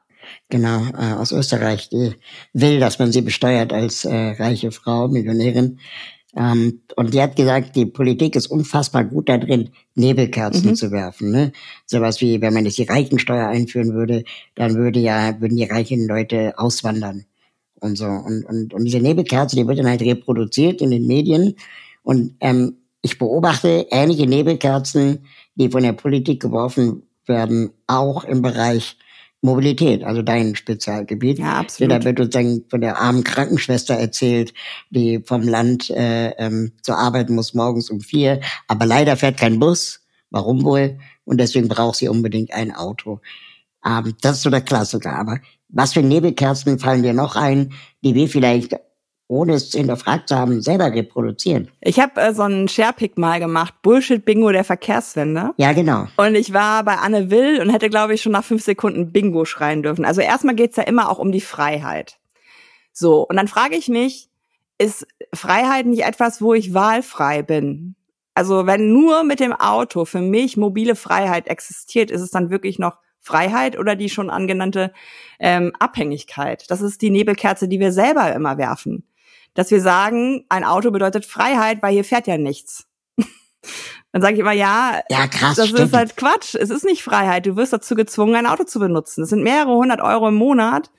Genau, äh, aus Österreich. Die will, dass man sie besteuert als äh, reiche Frau, Millionärin. Ähm, und die hat gesagt, die Politik ist unfassbar gut da drin, Nebelkerzen mhm. zu werfen. Ne? Sowas wie, wenn man jetzt die Reichensteuer einführen würde, dann würde ja, würden die reichen Leute auswandern und so. Und, und, und diese Nebelkerze, die wird dann halt reproduziert in den Medien. Und ähm, ich beobachte ähnliche Nebelkerzen, die von der Politik geworfen werden, auch im Bereich Mobilität, also dein Spezialgebiet. Ja, absolut. Da wird sozusagen von der armen Krankenschwester erzählt, die vom Land äh, ähm, zur Arbeit muss morgens um vier, aber leider fährt kein Bus. Warum wohl? Und deswegen braucht sie unbedingt ein Auto. Ähm, das ist so der Klassiker. Aber was für Nebelkerzen fallen dir noch ein, die wir vielleicht ohne es hinterfragt zu haben, selber reproduzieren. Ich habe äh, so einen Sharepick mal gemacht, Bullshit-Bingo der Verkehrswende. Ja, genau. Und ich war bei Anne Will und hätte, glaube ich, schon nach fünf Sekunden Bingo schreien dürfen. Also erstmal geht's ja immer auch um die Freiheit. So, und dann frage ich mich, ist Freiheit nicht etwas, wo ich wahlfrei bin? Also wenn nur mit dem Auto für mich mobile Freiheit existiert, ist es dann wirklich noch Freiheit oder die schon angenannte ähm, Abhängigkeit? Das ist die Nebelkerze, die wir selber immer werfen dass wir sagen, ein Auto bedeutet Freiheit, weil hier fährt ja nichts. Dann sage ich immer, ja, ja krass, das stimmt. ist halt Quatsch. Es ist nicht Freiheit. Du wirst dazu gezwungen, ein Auto zu benutzen. Das sind mehrere hundert Euro im Monat,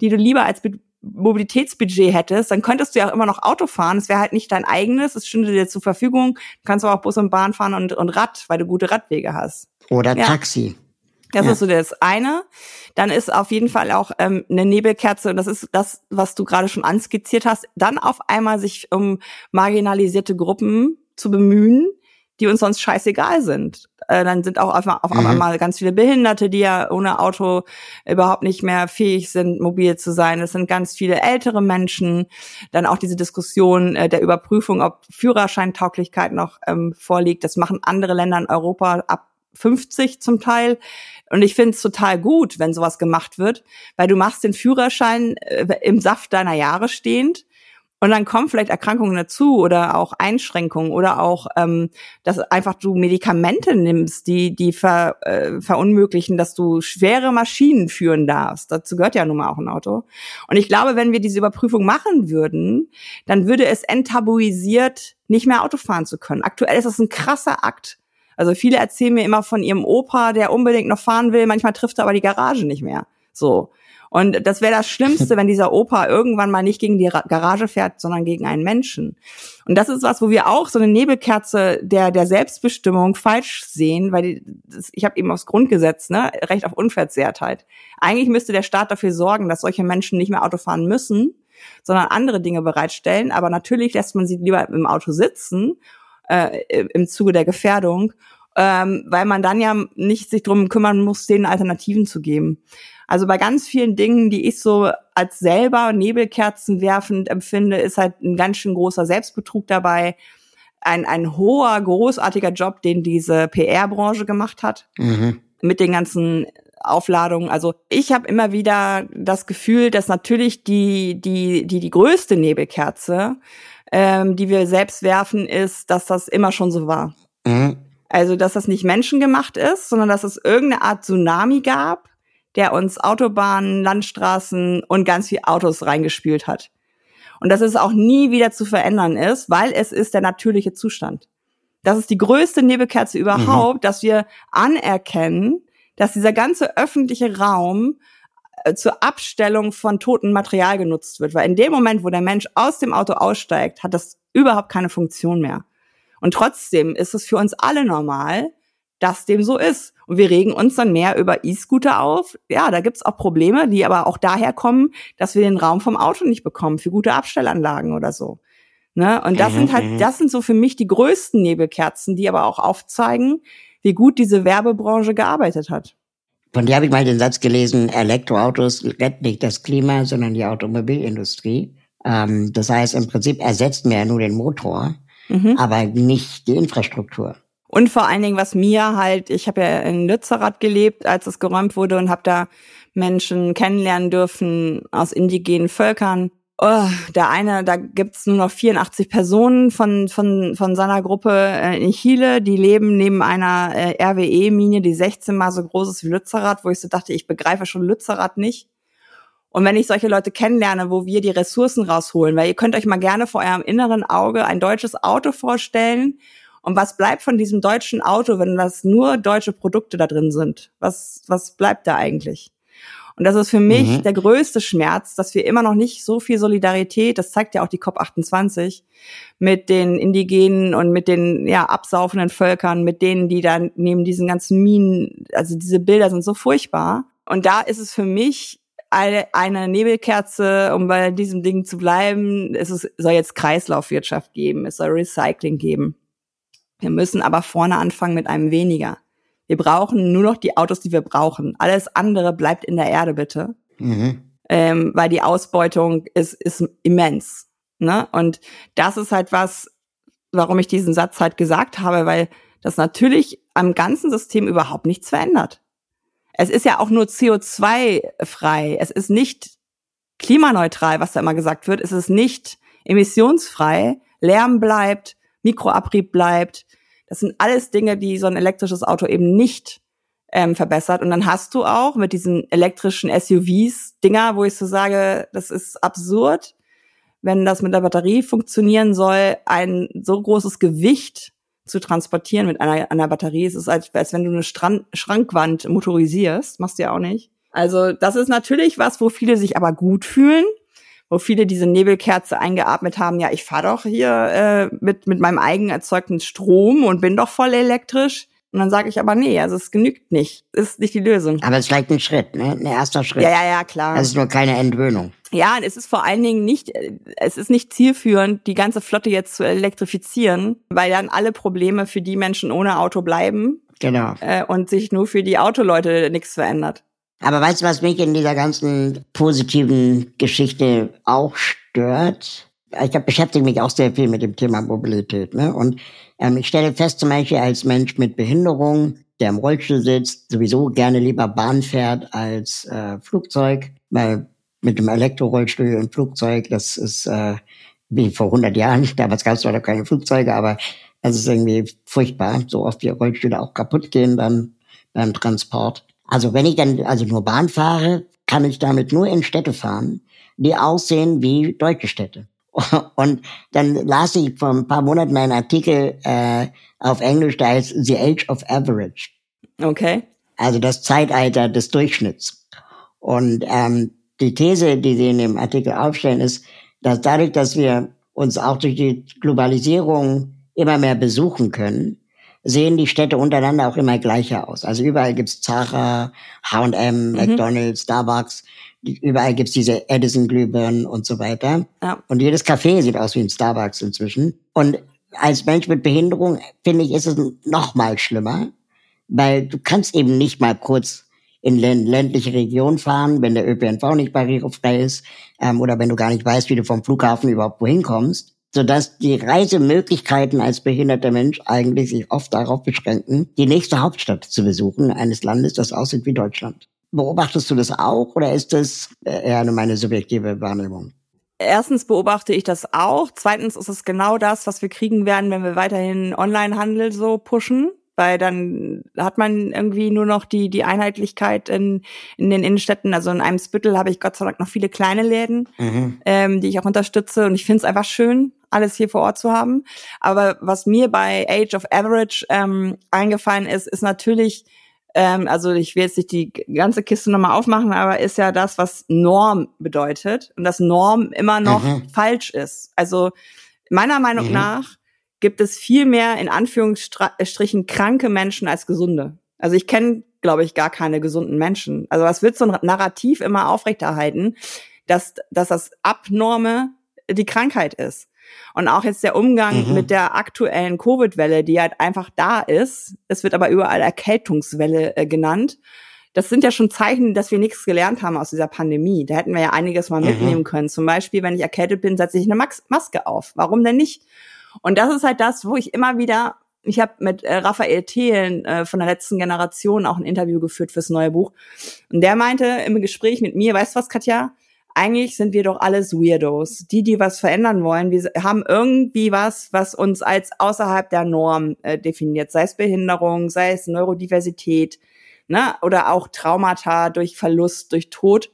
die du lieber als Mobilitätsbudget hättest. Dann könntest du ja auch immer noch Auto fahren. Es wäre halt nicht dein eigenes. Es stünde dir zur Verfügung. Du kannst aber auch Bus und Bahn fahren und, und Rad, weil du gute Radwege hast. Oder ja. Taxi. Das ja. ist so das eine. Dann ist auf jeden Fall auch ähm, eine Nebelkerze, und das ist das, was du gerade schon anskizziert hast, dann auf einmal sich um marginalisierte Gruppen zu bemühen, die uns sonst scheißegal sind. Äh, dann sind auch auf, auf mhm. einmal ganz viele Behinderte, die ja ohne Auto überhaupt nicht mehr fähig sind, mobil zu sein. Es sind ganz viele ältere Menschen. Dann auch diese Diskussion äh, der Überprüfung, ob Führerscheintauglichkeit noch ähm, vorliegt. Das machen andere Länder in Europa ab 50 zum Teil. Und ich finde es total gut, wenn sowas gemacht wird, weil du machst den Führerschein äh, im Saft deiner Jahre stehend und dann kommen vielleicht Erkrankungen dazu oder auch Einschränkungen oder auch, ähm, dass einfach du Medikamente nimmst, die, die ver, äh, verunmöglichen, dass du schwere Maschinen führen darfst. Dazu gehört ja nun mal auch ein Auto. Und ich glaube, wenn wir diese Überprüfung machen würden, dann würde es enttabuisiert, nicht mehr Auto fahren zu können. Aktuell ist das ein krasser Akt. Also viele erzählen mir immer von ihrem Opa, der unbedingt noch fahren will, manchmal trifft er aber die Garage nicht mehr. So. Und das wäre das Schlimmste, wenn dieser Opa irgendwann mal nicht gegen die Garage fährt, sondern gegen einen Menschen. Und das ist was, wo wir auch so eine Nebelkerze der, der Selbstbestimmung falsch sehen, weil die, das, ich habe eben aufs Grundgesetz, ne, Recht auf Unversehrtheit. Eigentlich müsste der Staat dafür sorgen, dass solche Menschen nicht mehr Auto fahren müssen, sondern andere Dinge bereitstellen. Aber natürlich lässt man sie lieber im Auto sitzen äh, im Zuge der Gefährdung, ähm, weil man dann ja nicht sich drum kümmern muss, denen Alternativen zu geben. Also bei ganz vielen Dingen, die ich so als selber Nebelkerzen werfend empfinde, ist halt ein ganz schön großer Selbstbetrug dabei. Ein, ein hoher, großartiger Job, den diese PR-Branche gemacht hat. Mhm. Mit den ganzen Aufladungen. Also ich habe immer wieder das Gefühl, dass natürlich die, die, die, die größte Nebelkerze ähm, die wir selbst werfen, ist, dass das immer schon so war. Mhm. Also, dass das nicht menschengemacht ist, sondern dass es irgendeine Art Tsunami gab, der uns Autobahnen, Landstraßen und ganz viel Autos reingespült hat. Und dass es auch nie wieder zu verändern ist, weil es ist der natürliche Zustand. Das ist die größte Nebelkerze überhaupt, mhm. dass wir anerkennen, dass dieser ganze öffentliche Raum zur Abstellung von totem Material genutzt wird. Weil in dem Moment, wo der Mensch aus dem Auto aussteigt, hat das überhaupt keine Funktion mehr. Und trotzdem ist es für uns alle normal, dass dem so ist. Und wir regen uns dann mehr über E-Scooter auf. Ja, da gibt's auch Probleme, die aber auch daher kommen, dass wir den Raum vom Auto nicht bekommen für gute Abstellanlagen oder so. Ne? Und das sind halt, das sind so für mich die größten Nebelkerzen, die aber auch aufzeigen, wie gut diese Werbebranche gearbeitet hat. Von dir habe ich mal den Satz gelesen, Elektroautos retten nicht das Klima, sondern die Automobilindustrie. Ähm, das heißt, im Prinzip ersetzt mir ja nur den Motor, mhm. aber nicht die Infrastruktur. Und vor allen Dingen, was mir halt, ich habe ja in Lützerath gelebt, als es geräumt wurde und habe da Menschen kennenlernen dürfen aus indigenen Völkern. Oh, der eine, da gibt's nur noch 84 Personen von, von, von seiner Gruppe äh, in Chile, die leben neben einer äh, RWE-Mine, die 16 mal so groß ist wie Lützerath, wo ich so dachte, ich begreife schon Lützerath nicht. Und wenn ich solche Leute kennenlerne, wo wir die Ressourcen rausholen, weil ihr könnt euch mal gerne vor eurem inneren Auge ein deutsches Auto vorstellen und was bleibt von diesem deutschen Auto, wenn das nur deutsche Produkte da drin sind? Was, was bleibt da eigentlich? Und das ist für mich mhm. der größte Schmerz, dass wir immer noch nicht so viel Solidarität, das zeigt ja auch die COP28, mit den Indigenen und mit den ja absaufenden Völkern, mit denen, die da neben diesen ganzen Minen, also diese Bilder sind so furchtbar. Und da ist es für mich eine, eine Nebelkerze, um bei diesem Ding zu bleiben. Es ist, soll jetzt Kreislaufwirtschaft geben, es soll Recycling geben. Wir müssen aber vorne anfangen mit einem weniger. Wir brauchen nur noch die Autos, die wir brauchen. Alles andere bleibt in der Erde, bitte. Mhm. Ähm, weil die Ausbeutung ist, ist immens. Ne? Und das ist halt was, warum ich diesen Satz halt gesagt habe, weil das natürlich am ganzen System überhaupt nichts verändert. Es ist ja auch nur CO2-frei. Es ist nicht klimaneutral, was da immer gesagt wird. Es ist nicht emissionsfrei. Lärm bleibt, Mikroabrieb bleibt. Das sind alles Dinge, die so ein elektrisches Auto eben nicht ähm, verbessert. Und dann hast du auch mit diesen elektrischen SUVs Dinger, wo ich so sage, das ist absurd, wenn das mit der Batterie funktionieren soll, ein so großes Gewicht zu transportieren mit einer, einer Batterie. Es ist, als, als wenn du eine Strand, Schrankwand motorisierst. Machst du ja auch nicht. Also das ist natürlich was, wo viele sich aber gut fühlen wo viele diese Nebelkerze eingeatmet haben, ja, ich fahre doch hier äh, mit, mit meinem eigen erzeugten Strom und bin doch voll elektrisch. Und dann sage ich aber, nee, also es genügt nicht. Ist nicht die Lösung. Aber es ist vielleicht ein Schritt, ne? Ein erster Schritt. Ja, ja, ja, klar. Das ist nur keine Entwöhnung. Ja, und es ist vor allen Dingen nicht, es ist nicht zielführend, die ganze Flotte jetzt zu elektrifizieren, weil dann alle Probleme für die Menschen ohne Auto bleiben. Genau. Äh, und sich nur für die Autoleute nichts verändert. Aber weißt du, was mich in dieser ganzen positiven Geschichte auch stört? Ich hab, beschäftige mich auch sehr viel mit dem Thema Mobilität. Ne? Und ähm, ich stelle fest, zum Beispiel als Mensch mit Behinderung, der im Rollstuhl sitzt, sowieso gerne lieber Bahn fährt als äh, Flugzeug, weil mit dem Elektrorollstuhl und Flugzeug, das ist äh, wie vor 100 Jahren. Damals gab es noch keine Flugzeuge, aber es ist irgendwie furchtbar, so oft wie Rollstühle auch kaputt gehen beim, beim Transport. Also wenn ich dann also nur Bahn fahre, kann ich damit nur in Städte fahren, die aussehen wie deutsche Städte. Und dann las ich vor ein paar Monaten einen Artikel äh, auf Englisch, da heißt The Age of Average. Okay. Also das Zeitalter des Durchschnitts. Und ähm, die These, die sie in dem Artikel aufstellen, ist, dass dadurch, dass wir uns auch durch die Globalisierung immer mehr besuchen können, sehen die Städte untereinander auch immer gleicher aus. Also überall gibt's Zara, H&M, mhm. McDonald's, Starbucks, überall gibt's diese Edison-Glühbirnen und so weiter. Ja. Und jedes Café sieht aus wie ein Starbucks inzwischen. Und als Mensch mit Behinderung, finde ich, ist es noch mal schlimmer, weil du kannst eben nicht mal kurz in ländliche Regionen fahren, wenn der ÖPNV nicht barrierefrei ist ähm, oder wenn du gar nicht weißt, wie du vom Flughafen überhaupt wohin kommst sodass die Reisemöglichkeiten als behinderter Mensch eigentlich sich oft darauf beschränken, die nächste Hauptstadt zu besuchen eines Landes, das aussieht wie Deutschland. Beobachtest du das auch oder ist das eher meine subjektive Wahrnehmung? Erstens beobachte ich das auch. Zweitens ist es genau das, was wir kriegen werden, wenn wir weiterhin Onlinehandel so pushen weil dann hat man irgendwie nur noch die die Einheitlichkeit in in den Innenstädten. Also in einem Spittel habe ich Gott sei Dank noch viele kleine Läden, mhm. ähm, die ich auch unterstütze und ich finde es einfach schön, alles hier vor Ort zu haben. Aber was mir bei Age of Average ähm, eingefallen ist, ist natürlich ähm, also ich will jetzt nicht die ganze Kiste nochmal aufmachen, aber ist ja das, was Norm bedeutet und dass Norm immer noch mhm. falsch ist. Also meiner Meinung mhm. nach gibt es viel mehr in Anführungsstrichen kranke Menschen als gesunde. Also ich kenne, glaube ich, gar keine gesunden Menschen. Also was wird so ein Narrativ immer aufrechterhalten, dass, dass das Abnorme die Krankheit ist. Und auch jetzt der Umgang mhm. mit der aktuellen Covid-Welle, die halt einfach da ist. Es wird aber überall Erkältungswelle äh, genannt. Das sind ja schon Zeichen, dass wir nichts gelernt haben aus dieser Pandemie. Da hätten wir ja einiges mal mhm. mitnehmen können. Zum Beispiel, wenn ich erkältet bin, setze ich eine Maske auf. Warum denn nicht? Und das ist halt das, wo ich immer wieder ich habe mit äh, Raphael Thelen äh, von der letzten Generation auch ein Interview geführt fürs neue Buch. Und der meinte im Gespräch mit mir, weißt du was, Katja? Eigentlich sind wir doch alles Weirdos. Die, die was verändern wollen, wir haben irgendwie was, was uns als außerhalb der Norm äh, definiert. Sei es Behinderung, sei es Neurodiversität, ne? Oder auch Traumata durch Verlust, durch Tod.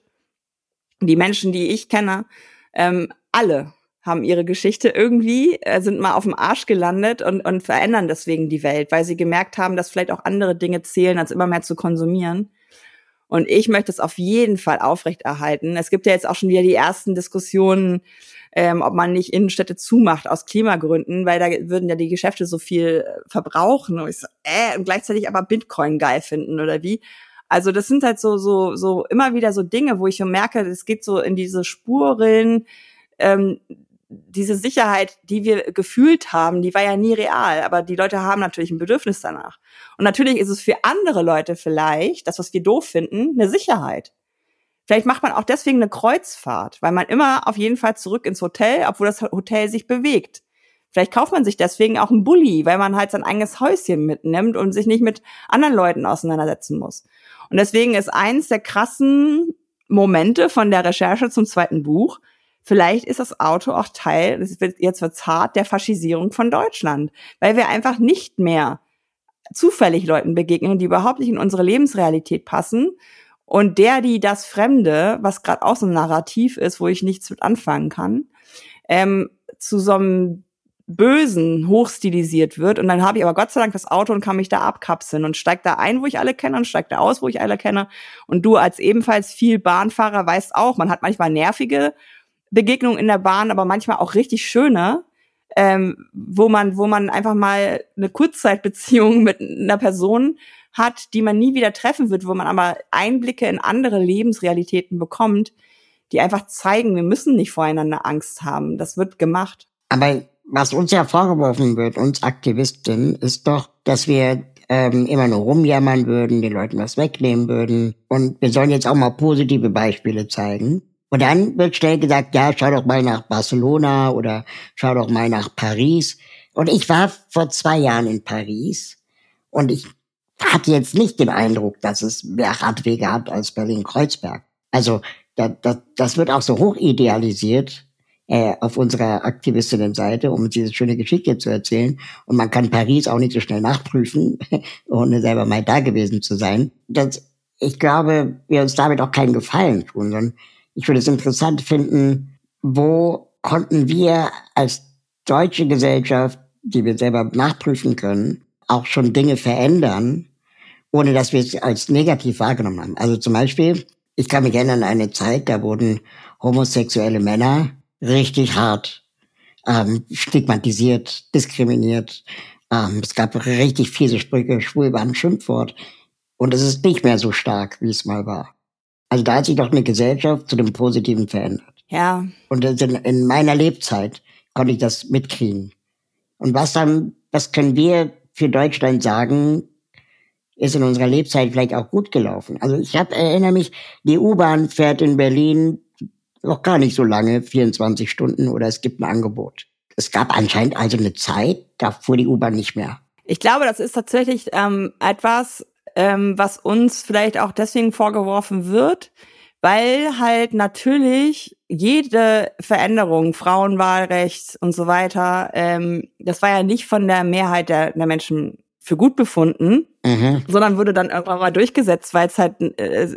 Die Menschen, die ich kenne, ähm, alle haben ihre Geschichte irgendwie, äh, sind mal auf dem Arsch gelandet und, und verändern deswegen die Welt, weil sie gemerkt haben, dass vielleicht auch andere Dinge zählen, als immer mehr zu konsumieren. Und ich möchte es auf jeden Fall aufrechterhalten. Es gibt ja jetzt auch schon wieder die ersten Diskussionen, ähm, ob man nicht Innenstädte zumacht aus Klimagründen, weil da würden ja die Geschäfte so viel äh, verbrauchen. Und ich so, äh, und gleichzeitig aber Bitcoin geil finden oder wie. Also das sind halt so, so, so immer wieder so Dinge, wo ich merke, es geht so in diese Spuren, ähm, diese Sicherheit, die wir gefühlt haben, die war ja nie real, aber die Leute haben natürlich ein Bedürfnis danach. Und natürlich ist es für andere Leute vielleicht, das, was wir doof finden, eine Sicherheit. Vielleicht macht man auch deswegen eine Kreuzfahrt, weil man immer auf jeden Fall zurück ins Hotel, obwohl das Hotel sich bewegt. Vielleicht kauft man sich deswegen auch einen Bulli, weil man halt sein eigenes Häuschen mitnimmt und sich nicht mit anderen Leuten auseinandersetzen muss. Und deswegen ist eins der krassen Momente von der Recherche zum zweiten Buch, Vielleicht ist das Auto auch Teil, das wird, jetzt wird's hart, der Faschisierung von Deutschland, weil wir einfach nicht mehr zufällig Leuten begegnen, die überhaupt nicht in unsere Lebensrealität passen. Und der, die das Fremde, was gerade auch so ein Narrativ ist, wo ich nichts mit anfangen kann, ähm, zu so einem Bösen hochstilisiert wird. Und dann habe ich aber Gott sei Dank das Auto und kann mich da abkapseln und steig da ein, wo ich alle kenne und steig da aus, wo ich alle kenne. Und du als ebenfalls viel Bahnfahrer weißt auch, man hat manchmal nervige Begegnungen in der Bahn, aber manchmal auch richtig schöne, ähm, wo man, wo man einfach mal eine Kurzzeitbeziehung mit einer Person hat, die man nie wieder treffen wird, wo man aber Einblicke in andere Lebensrealitäten bekommt, die einfach zeigen, wir müssen nicht voreinander Angst haben. Das wird gemacht. Aber was uns ja vorgeworfen wird, uns Aktivisten, ist doch, dass wir ähm, immer nur rumjammern würden, den Leuten was wegnehmen würden. Und wir sollen jetzt auch mal positive Beispiele zeigen. Und dann wird schnell gesagt, ja, schau doch mal nach Barcelona oder schau doch mal nach Paris. Und ich war vor zwei Jahren in Paris und ich hatte jetzt nicht den Eindruck, dass es mehr Radwege hat als Berlin-Kreuzberg. Also da, da, das wird auch so hoch idealisiert äh, auf unserer Aktivistinnenseite, um diese schöne Geschichte zu erzählen. Und man kann Paris auch nicht so schnell nachprüfen, ohne selber mal da gewesen zu sein. Das, ich glaube, wir uns damit auch keinen Gefallen tun, sondern ich würde es interessant finden, wo konnten wir als deutsche Gesellschaft, die wir selber nachprüfen können, auch schon Dinge verändern, ohne dass wir es als negativ wahrgenommen haben. Also zum Beispiel, ich kann mich erinnern an eine Zeit, da wurden homosexuelle Männer richtig hart ähm, stigmatisiert, diskriminiert. Ähm, es gab richtig fiese Sprüche, schwul war ein Schimpfwort. Und es ist nicht mehr so stark, wie es mal war. Also da hat sich doch eine Gesellschaft zu dem Positiven verändert. Ja. Und in, in meiner Lebzeit konnte ich das mitkriegen. Und was dann, was können wir für Deutschland sagen, ist in unserer Lebzeit vielleicht auch gut gelaufen. Also ich hab, erinnere mich, die U-Bahn fährt in Berlin noch gar nicht so lange, 24 Stunden oder es gibt ein Angebot. Es gab anscheinend also eine Zeit, da fuhr die U-Bahn nicht mehr. Ich glaube, das ist tatsächlich ähm, etwas, ähm, was uns vielleicht auch deswegen vorgeworfen wird, weil halt natürlich jede Veränderung, Frauenwahlrecht und so weiter, ähm, das war ja nicht von der Mehrheit der, der Menschen für gut befunden, mhm. sondern wurde dann irgendwann mal durchgesetzt, weil es halt äh,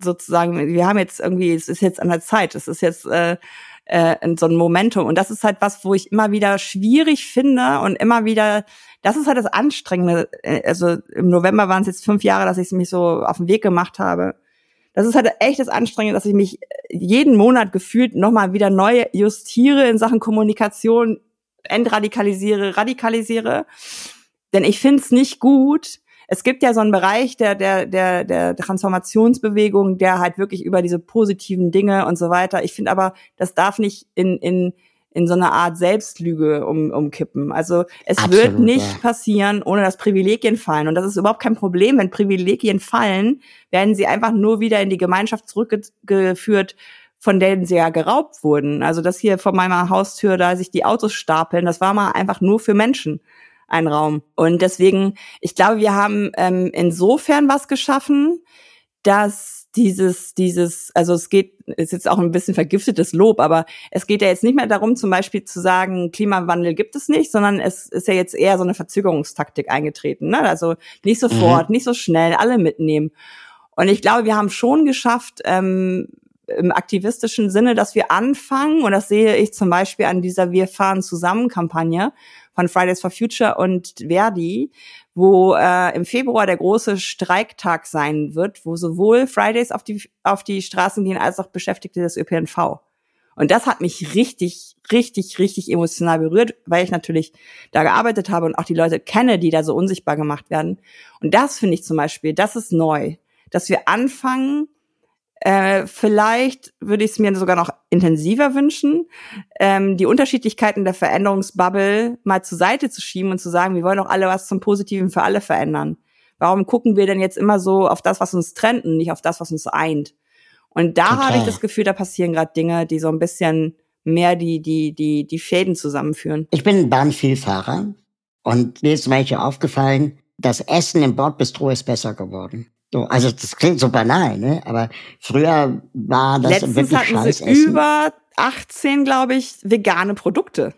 sozusagen, wir haben jetzt irgendwie, es ist jetzt an der Zeit, es ist jetzt äh, äh, so ein Momentum. Und das ist halt was, wo ich immer wieder schwierig finde und immer wieder das ist halt das Anstrengende. Äh, also im November waren es jetzt fünf Jahre, dass ich mich so auf den Weg gemacht habe. Das ist halt echt das Anstrengende, dass ich mich jeden Monat gefühlt nochmal wieder neu justiere in Sachen Kommunikation, entradikalisiere, radikalisiere. Denn ich finde es nicht gut. Es gibt ja so einen Bereich der, der, der, der Transformationsbewegung, der halt wirklich über diese positiven Dinge und so weiter. Ich finde aber, das darf nicht in, in in so eine Art Selbstlüge um, umkippen. Also es Absolut, wird nicht ja. passieren, ohne dass Privilegien fallen. Und das ist überhaupt kein Problem. Wenn Privilegien fallen, werden sie einfach nur wieder in die Gemeinschaft zurückgeführt, von denen sie ja geraubt wurden. Also das hier vor meiner Haustür, da sich die Autos stapeln, das war mal einfach nur für Menschen ein Raum. Und deswegen, ich glaube, wir haben ähm, insofern was geschaffen, dass dieses, dieses, also es geht, ist jetzt auch ein bisschen vergiftetes Lob, aber es geht ja jetzt nicht mehr darum, zum Beispiel zu sagen, Klimawandel gibt es nicht, sondern es ist ja jetzt eher so eine Verzögerungstaktik eingetreten. Ne? Also nicht sofort, mhm. nicht so schnell, alle mitnehmen. Und ich glaube, wir haben schon geschafft, ähm, im aktivistischen Sinne, dass wir anfangen, und das sehe ich zum Beispiel an dieser Wir fahren zusammen Kampagne von Fridays for Future und Verdi, wo äh, im Februar der große Streiktag sein wird, wo sowohl Fridays auf die, auf die Straßen gehen als auch Beschäftigte des ÖPNV. Und das hat mich richtig, richtig, richtig emotional berührt, weil ich natürlich da gearbeitet habe und auch die Leute kenne, die da so unsichtbar gemacht werden. Und das finde ich zum Beispiel, das ist neu, dass wir anfangen, äh, vielleicht würde ich es mir sogar noch intensiver wünschen, ähm, die Unterschiedlichkeiten der Veränderungsbubble mal zur Seite zu schieben und zu sagen, wir wollen doch alle was zum Positiven für alle verändern. Warum gucken wir denn jetzt immer so auf das, was uns trennt und nicht auf das, was uns eint? Und da habe ich das Gefühl, da passieren gerade Dinge, die so ein bisschen mehr die, die, die, die Fäden zusammenführen. Ich bin Bahnvielfahrer und mir ist zum Beispiel aufgefallen, das Essen im Bordbistro ist besser geworden. So, also das klingt so banal, ne? Aber früher war das Letztens wirklich hatten scheiß sie über 18, glaube ich, vegane Produkte.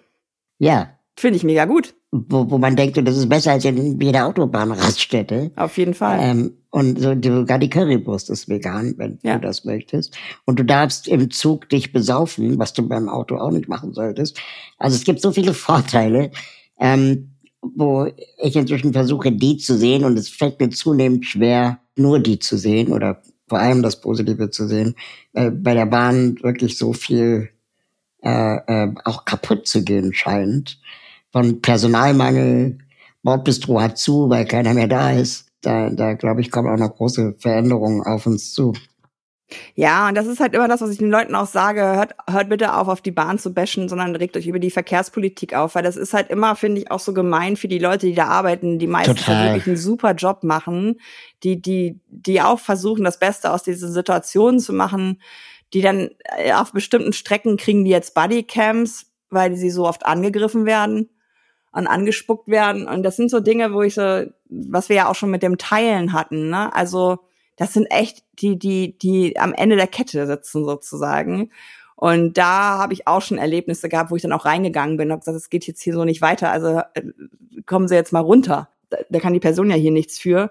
Ja. Finde ich mega gut. Wo, wo man denkt, das ist besser als in jeder Autobahnraststätte. Auf jeden Fall. Ähm, und so, sogar die Currywurst ist vegan, wenn ja. du das möchtest. Und du darfst im Zug dich besaufen, was du beim Auto auch nicht machen solltest. Also es gibt so viele Vorteile. Ähm, wo ich inzwischen versuche, die zu sehen und es fällt mir zunehmend schwer, nur die zu sehen oder vor allem das Positive zu sehen, äh, bei der Bahn wirklich so viel äh, äh, auch kaputt zu gehen scheint. Von Personalmangel, Bordbistro hat zu, weil keiner mehr da ist. Da, da glaube ich, kommen auch noch große Veränderungen auf uns zu. Ja, und das ist halt immer das, was ich den Leuten auch sage. Hört, hört bitte auf, auf die Bahn zu bashen, sondern regt euch über die Verkehrspolitik auf, weil das ist halt immer, finde ich, auch so gemein für die Leute, die da arbeiten, die meistens wirklich einen super Job machen, die, die, die auch versuchen, das Beste aus dieser Situation zu machen, die dann äh, auf bestimmten Strecken kriegen die jetzt Bodycams, weil sie so oft angegriffen werden und angespuckt werden. Und das sind so Dinge, wo ich so, was wir ja auch schon mit dem Teilen hatten, ne? Also, das sind echt die, die, die am Ende der Kette sitzen sozusagen. Und da habe ich auch schon Erlebnisse gehabt, wo ich dann auch reingegangen bin und habe gesagt, es geht jetzt hier so nicht weiter. Also äh, kommen Sie jetzt mal runter. Da, da kann die Person ja hier nichts für.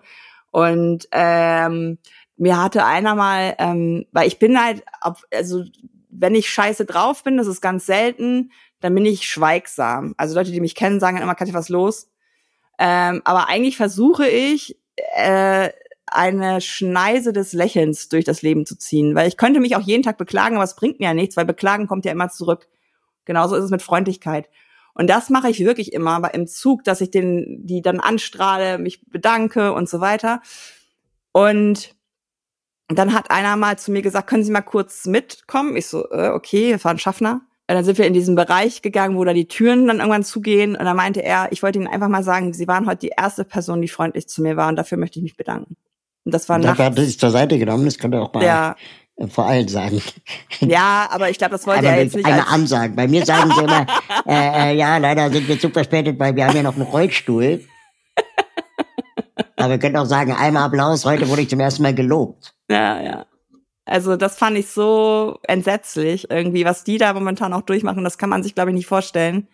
Und ähm, mir hatte einer mal, ähm, weil ich bin halt, also wenn ich scheiße drauf bin, das ist ganz selten, dann bin ich schweigsam. Also Leute, die mich kennen, sagen immer, Katja, was los? Ähm, aber eigentlich versuche ich, äh, eine Schneise des Lächelns durch das Leben zu ziehen. Weil ich könnte mich auch jeden Tag beklagen, aber es bringt mir ja nichts, weil Beklagen kommt ja immer zurück. Genauso ist es mit Freundlichkeit. Und das mache ich wirklich immer, aber im Zug, dass ich den, die dann anstrahle, mich bedanke und so weiter. Und dann hat einer mal zu mir gesagt, können Sie mal kurz mitkommen? Ich so, äh, okay, wir fahren Schaffner. Und dann sind wir in diesen Bereich gegangen, wo da die Türen dann irgendwann zugehen. Und dann meinte er, ich wollte Ihnen einfach mal sagen, Sie waren heute die erste Person, die freundlich zu mir war. Und dafür möchte ich mich bedanken. Und das war und nachts. hat er sich zur Seite genommen, das könnte auch mal ja. vor allen sagen. Ja, aber ich glaube, das wollte aber er jetzt nicht. Eine Ansage. Bei mir sagen sie immer, äh, äh, ja, leider sind wir zu verspätet, weil wir haben ja noch einen Rollstuhl. aber wir können auch sagen, einmal Applaus, heute wurde ich zum ersten Mal gelobt. Ja, ja. Also das fand ich so entsetzlich irgendwie, was die da momentan auch durchmachen, das kann man sich, glaube ich, nicht vorstellen.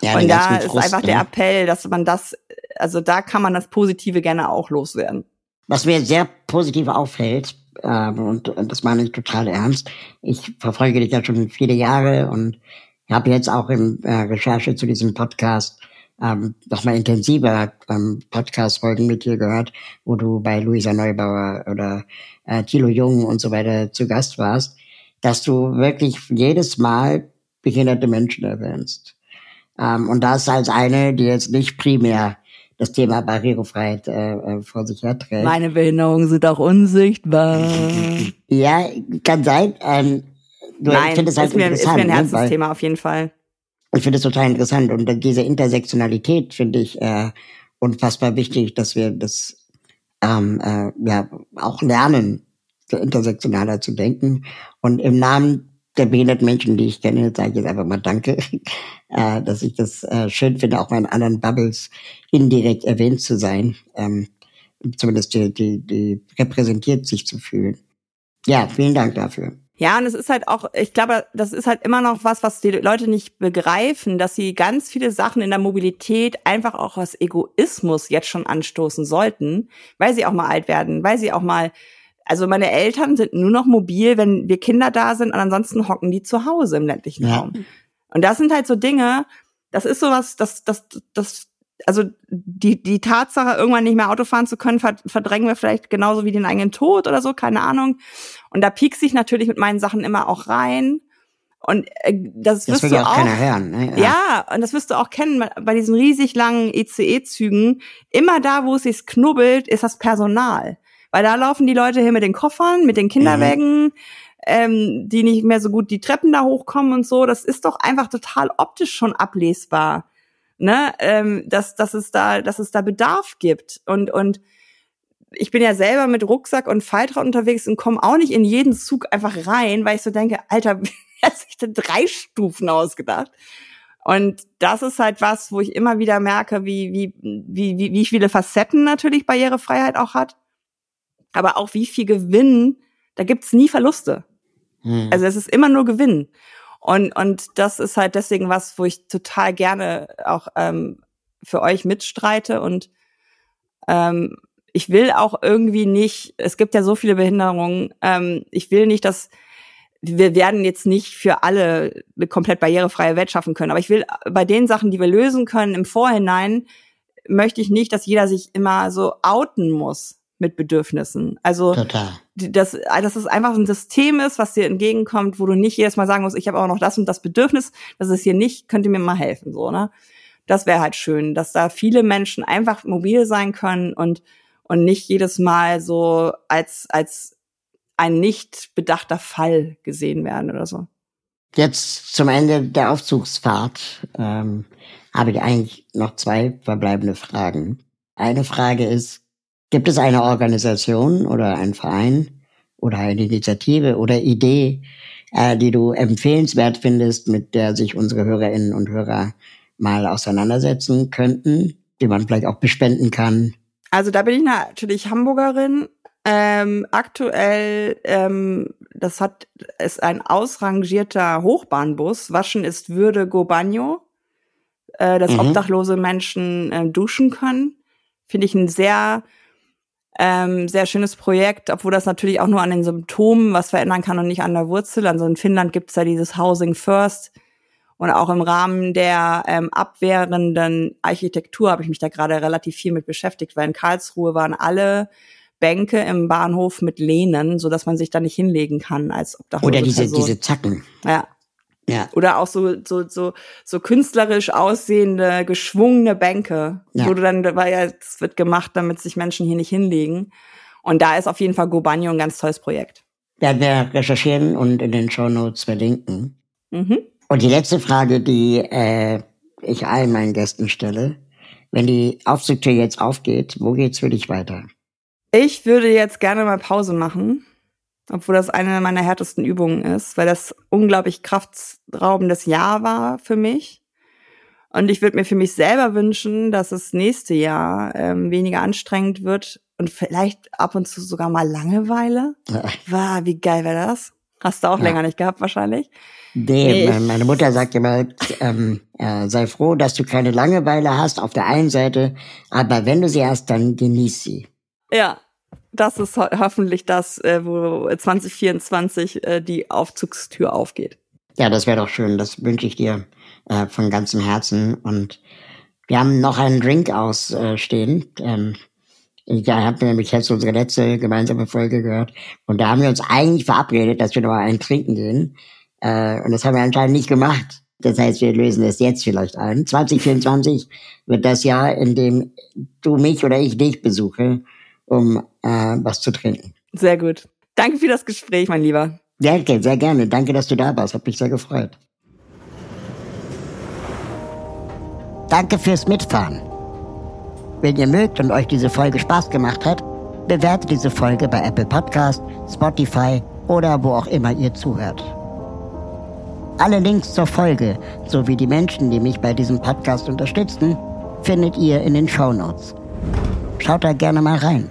Ja, und da ist Frust, einfach ne? der Appell, dass man das, also da kann man das Positive gerne auch loswerden. Was mir sehr positiv auffällt, äh, und, und das meine ich total ernst, ich verfolge dich ja schon viele Jahre und habe jetzt auch in äh, Recherche zu diesem Podcast ähm, nochmal intensiver ähm, Podcast-Folgen mit dir gehört, wo du bei Luisa Neubauer oder äh, Thilo Jung und so weiter zu Gast warst, dass du wirklich jedes Mal behinderte Menschen erwähnst. Ähm, und das als eine, die jetzt nicht primär das Thema Barrierefreiheit äh, äh, vor sich herträgt. Meine Behinderungen sind auch unsichtbar. Ja, kann sein. Ähm, Nein, ich das halt ist, mir, ist mir ein ne, Herzensthema auf jeden Fall. Ich finde es total interessant. Und diese Intersektionalität finde ich äh, unfassbar wichtig, dass wir das ähm, äh, ja auch lernen, intersektionaler zu denken. Und im Namen der behinderten Menschen, die ich kenne, sage ich jetzt einfach mal Danke, äh, dass ich das äh, schön finde, auch mal in anderen Bubbles indirekt erwähnt zu sein, ähm, zumindest die, die, die repräsentiert sich zu fühlen. Ja, vielen Dank dafür. Ja, und es ist halt auch, ich glaube, das ist halt immer noch was, was die Leute nicht begreifen, dass sie ganz viele Sachen in der Mobilität einfach auch aus Egoismus jetzt schon anstoßen sollten, weil sie auch mal alt werden, weil sie auch mal also meine Eltern sind nur noch mobil, wenn wir Kinder da sind und ansonsten hocken die zu Hause im ländlichen ja. Raum. Und das sind halt so Dinge, das ist sowas, das, das, das, also die, die Tatsache, irgendwann nicht mehr Auto fahren zu können, verdrängen wir vielleicht genauso wie den eigenen Tod oder so, keine Ahnung. Und da piekst ich natürlich mit meinen Sachen immer auch rein. Und äh, das, das wirst du auch, keiner hören. Ne? Ja. ja, und das wirst du auch kennen bei diesen riesig langen ECE-Zügen. Immer da, wo es sich knubbelt, ist das Personal. Weil da laufen die Leute hier mit den Koffern, mit den Kinderwägen, mhm. ähm, die nicht mehr so gut die Treppen da hochkommen und so. Das ist doch einfach total optisch schon ablesbar. Ne? Ähm, dass, dass, es da, dass es da Bedarf gibt. Und, und ich bin ja selber mit Rucksack und Faltrad unterwegs und komme auch nicht in jeden Zug einfach rein, weil ich so denke, Alter, wie hat sich denn drei Stufen ausgedacht? Und das ist halt was, wo ich immer wieder merke, wie, wie, wie, wie viele Facetten natürlich Barrierefreiheit auch hat aber auch wie viel Gewinn, da gibt's nie Verluste. Hm. Also es ist immer nur Gewinn. Und, und das ist halt deswegen was, wo ich total gerne auch ähm, für euch mitstreite. Und ähm, ich will auch irgendwie nicht, es gibt ja so viele Behinderungen, ähm, ich will nicht, dass wir werden jetzt nicht für alle eine komplett barrierefreie Welt schaffen können. Aber ich will bei den Sachen, die wir lösen können im Vorhinein, möchte ich nicht, dass jeder sich immer so outen muss mit Bedürfnissen. Also Total. dass, dass es einfach ein System ist, was dir entgegenkommt, wo du nicht jedes Mal sagen musst, ich habe auch noch das und das Bedürfnis, das ist hier nicht, könnt ihr mir mal helfen, so, ne? Das wäre halt schön, dass da viele Menschen einfach mobil sein können und, und nicht jedes Mal so als, als ein nicht bedachter Fall gesehen werden oder so. Jetzt zum Ende der Aufzugsfahrt ähm, habe ich eigentlich noch zwei verbleibende Fragen. Eine Frage ist, Gibt es eine Organisation oder einen Verein oder eine Initiative oder Idee, äh, die du empfehlenswert findest, mit der sich unsere Hörerinnen und Hörer mal auseinandersetzen könnten, die man vielleicht auch bespenden kann? Also da bin ich natürlich Hamburgerin. Ähm, aktuell, ähm, das hat ist ein ausrangierter Hochbahnbus. Waschen ist Würde Go Bagno, äh, dass mhm. obdachlose Menschen äh, duschen können. Finde ich ein sehr ähm, sehr schönes Projekt, obwohl das natürlich auch nur an den Symptomen was verändern kann und nicht an der Wurzel. Also in Finnland gibt es ja dieses Housing First. Und auch im Rahmen der ähm, abwehrenden Architektur habe ich mich da gerade relativ viel mit beschäftigt, weil in Karlsruhe waren alle Bänke im Bahnhof mit Lehnen, so dass man sich da nicht hinlegen kann als Obdachlose Oder diese, Person. diese Zacken. Ja. Ja. Oder auch so, so, so, so künstlerisch aussehende, geschwungene Bänke, ja. wo du dann, weil ja, das wird gemacht, damit sich Menschen hier nicht hinlegen. Und da ist auf jeden Fall Gobanio ein ganz tolles Projekt. Werden wir recherchieren und in den Show Notes verlinken. Mhm. Und die letzte Frage, die äh, ich allen meinen Gästen stelle, wenn die Aufzugtür jetzt aufgeht, wo geht's für dich weiter? Ich würde jetzt gerne mal Pause machen obwohl das eine meiner härtesten Übungen ist, weil das unglaublich kraftraubendes Jahr war für mich. Und ich würde mir für mich selber wünschen, dass das nächste Jahr ähm, weniger anstrengend wird und vielleicht ab und zu sogar mal Langeweile. Ja. Wow, wie geil wäre das? Hast du auch ja. länger nicht gehabt wahrscheinlich. Nee, nee meine Mutter sagt immer, ähm, äh, sei froh, dass du keine Langeweile hast auf der einen Seite, aber wenn du sie hast, dann genieß sie. Ja, das ist ho hoffentlich das, äh, wo 2024 äh, die Aufzugstür aufgeht. Ja, das wäre doch schön. Das wünsche ich dir äh, von ganzem Herzen. Und wir haben noch einen Drink ausstehen. Ähm, ich habe nämlich jetzt unsere letzte gemeinsame Folge gehört. Und da haben wir uns eigentlich verabredet, dass wir noch mal einen trinken gehen. Äh, und das haben wir anscheinend nicht gemacht. Das heißt, wir lösen es jetzt vielleicht ein. 2024 wird das Jahr, in dem du mich oder ich dich besuche um äh, was zu trinken. Sehr gut. Danke für das Gespräch, mein Lieber. Danke, sehr gerne. Danke, dass du da warst. Hat mich sehr gefreut. Danke fürs Mitfahren. Wenn ihr mögt und euch diese Folge Spaß gemacht hat, bewertet diese Folge bei Apple Podcast, Spotify oder wo auch immer ihr zuhört. Alle Links zur Folge sowie die Menschen, die mich bei diesem Podcast unterstützen, findet ihr in den Show Notes. Schaut da gerne mal rein.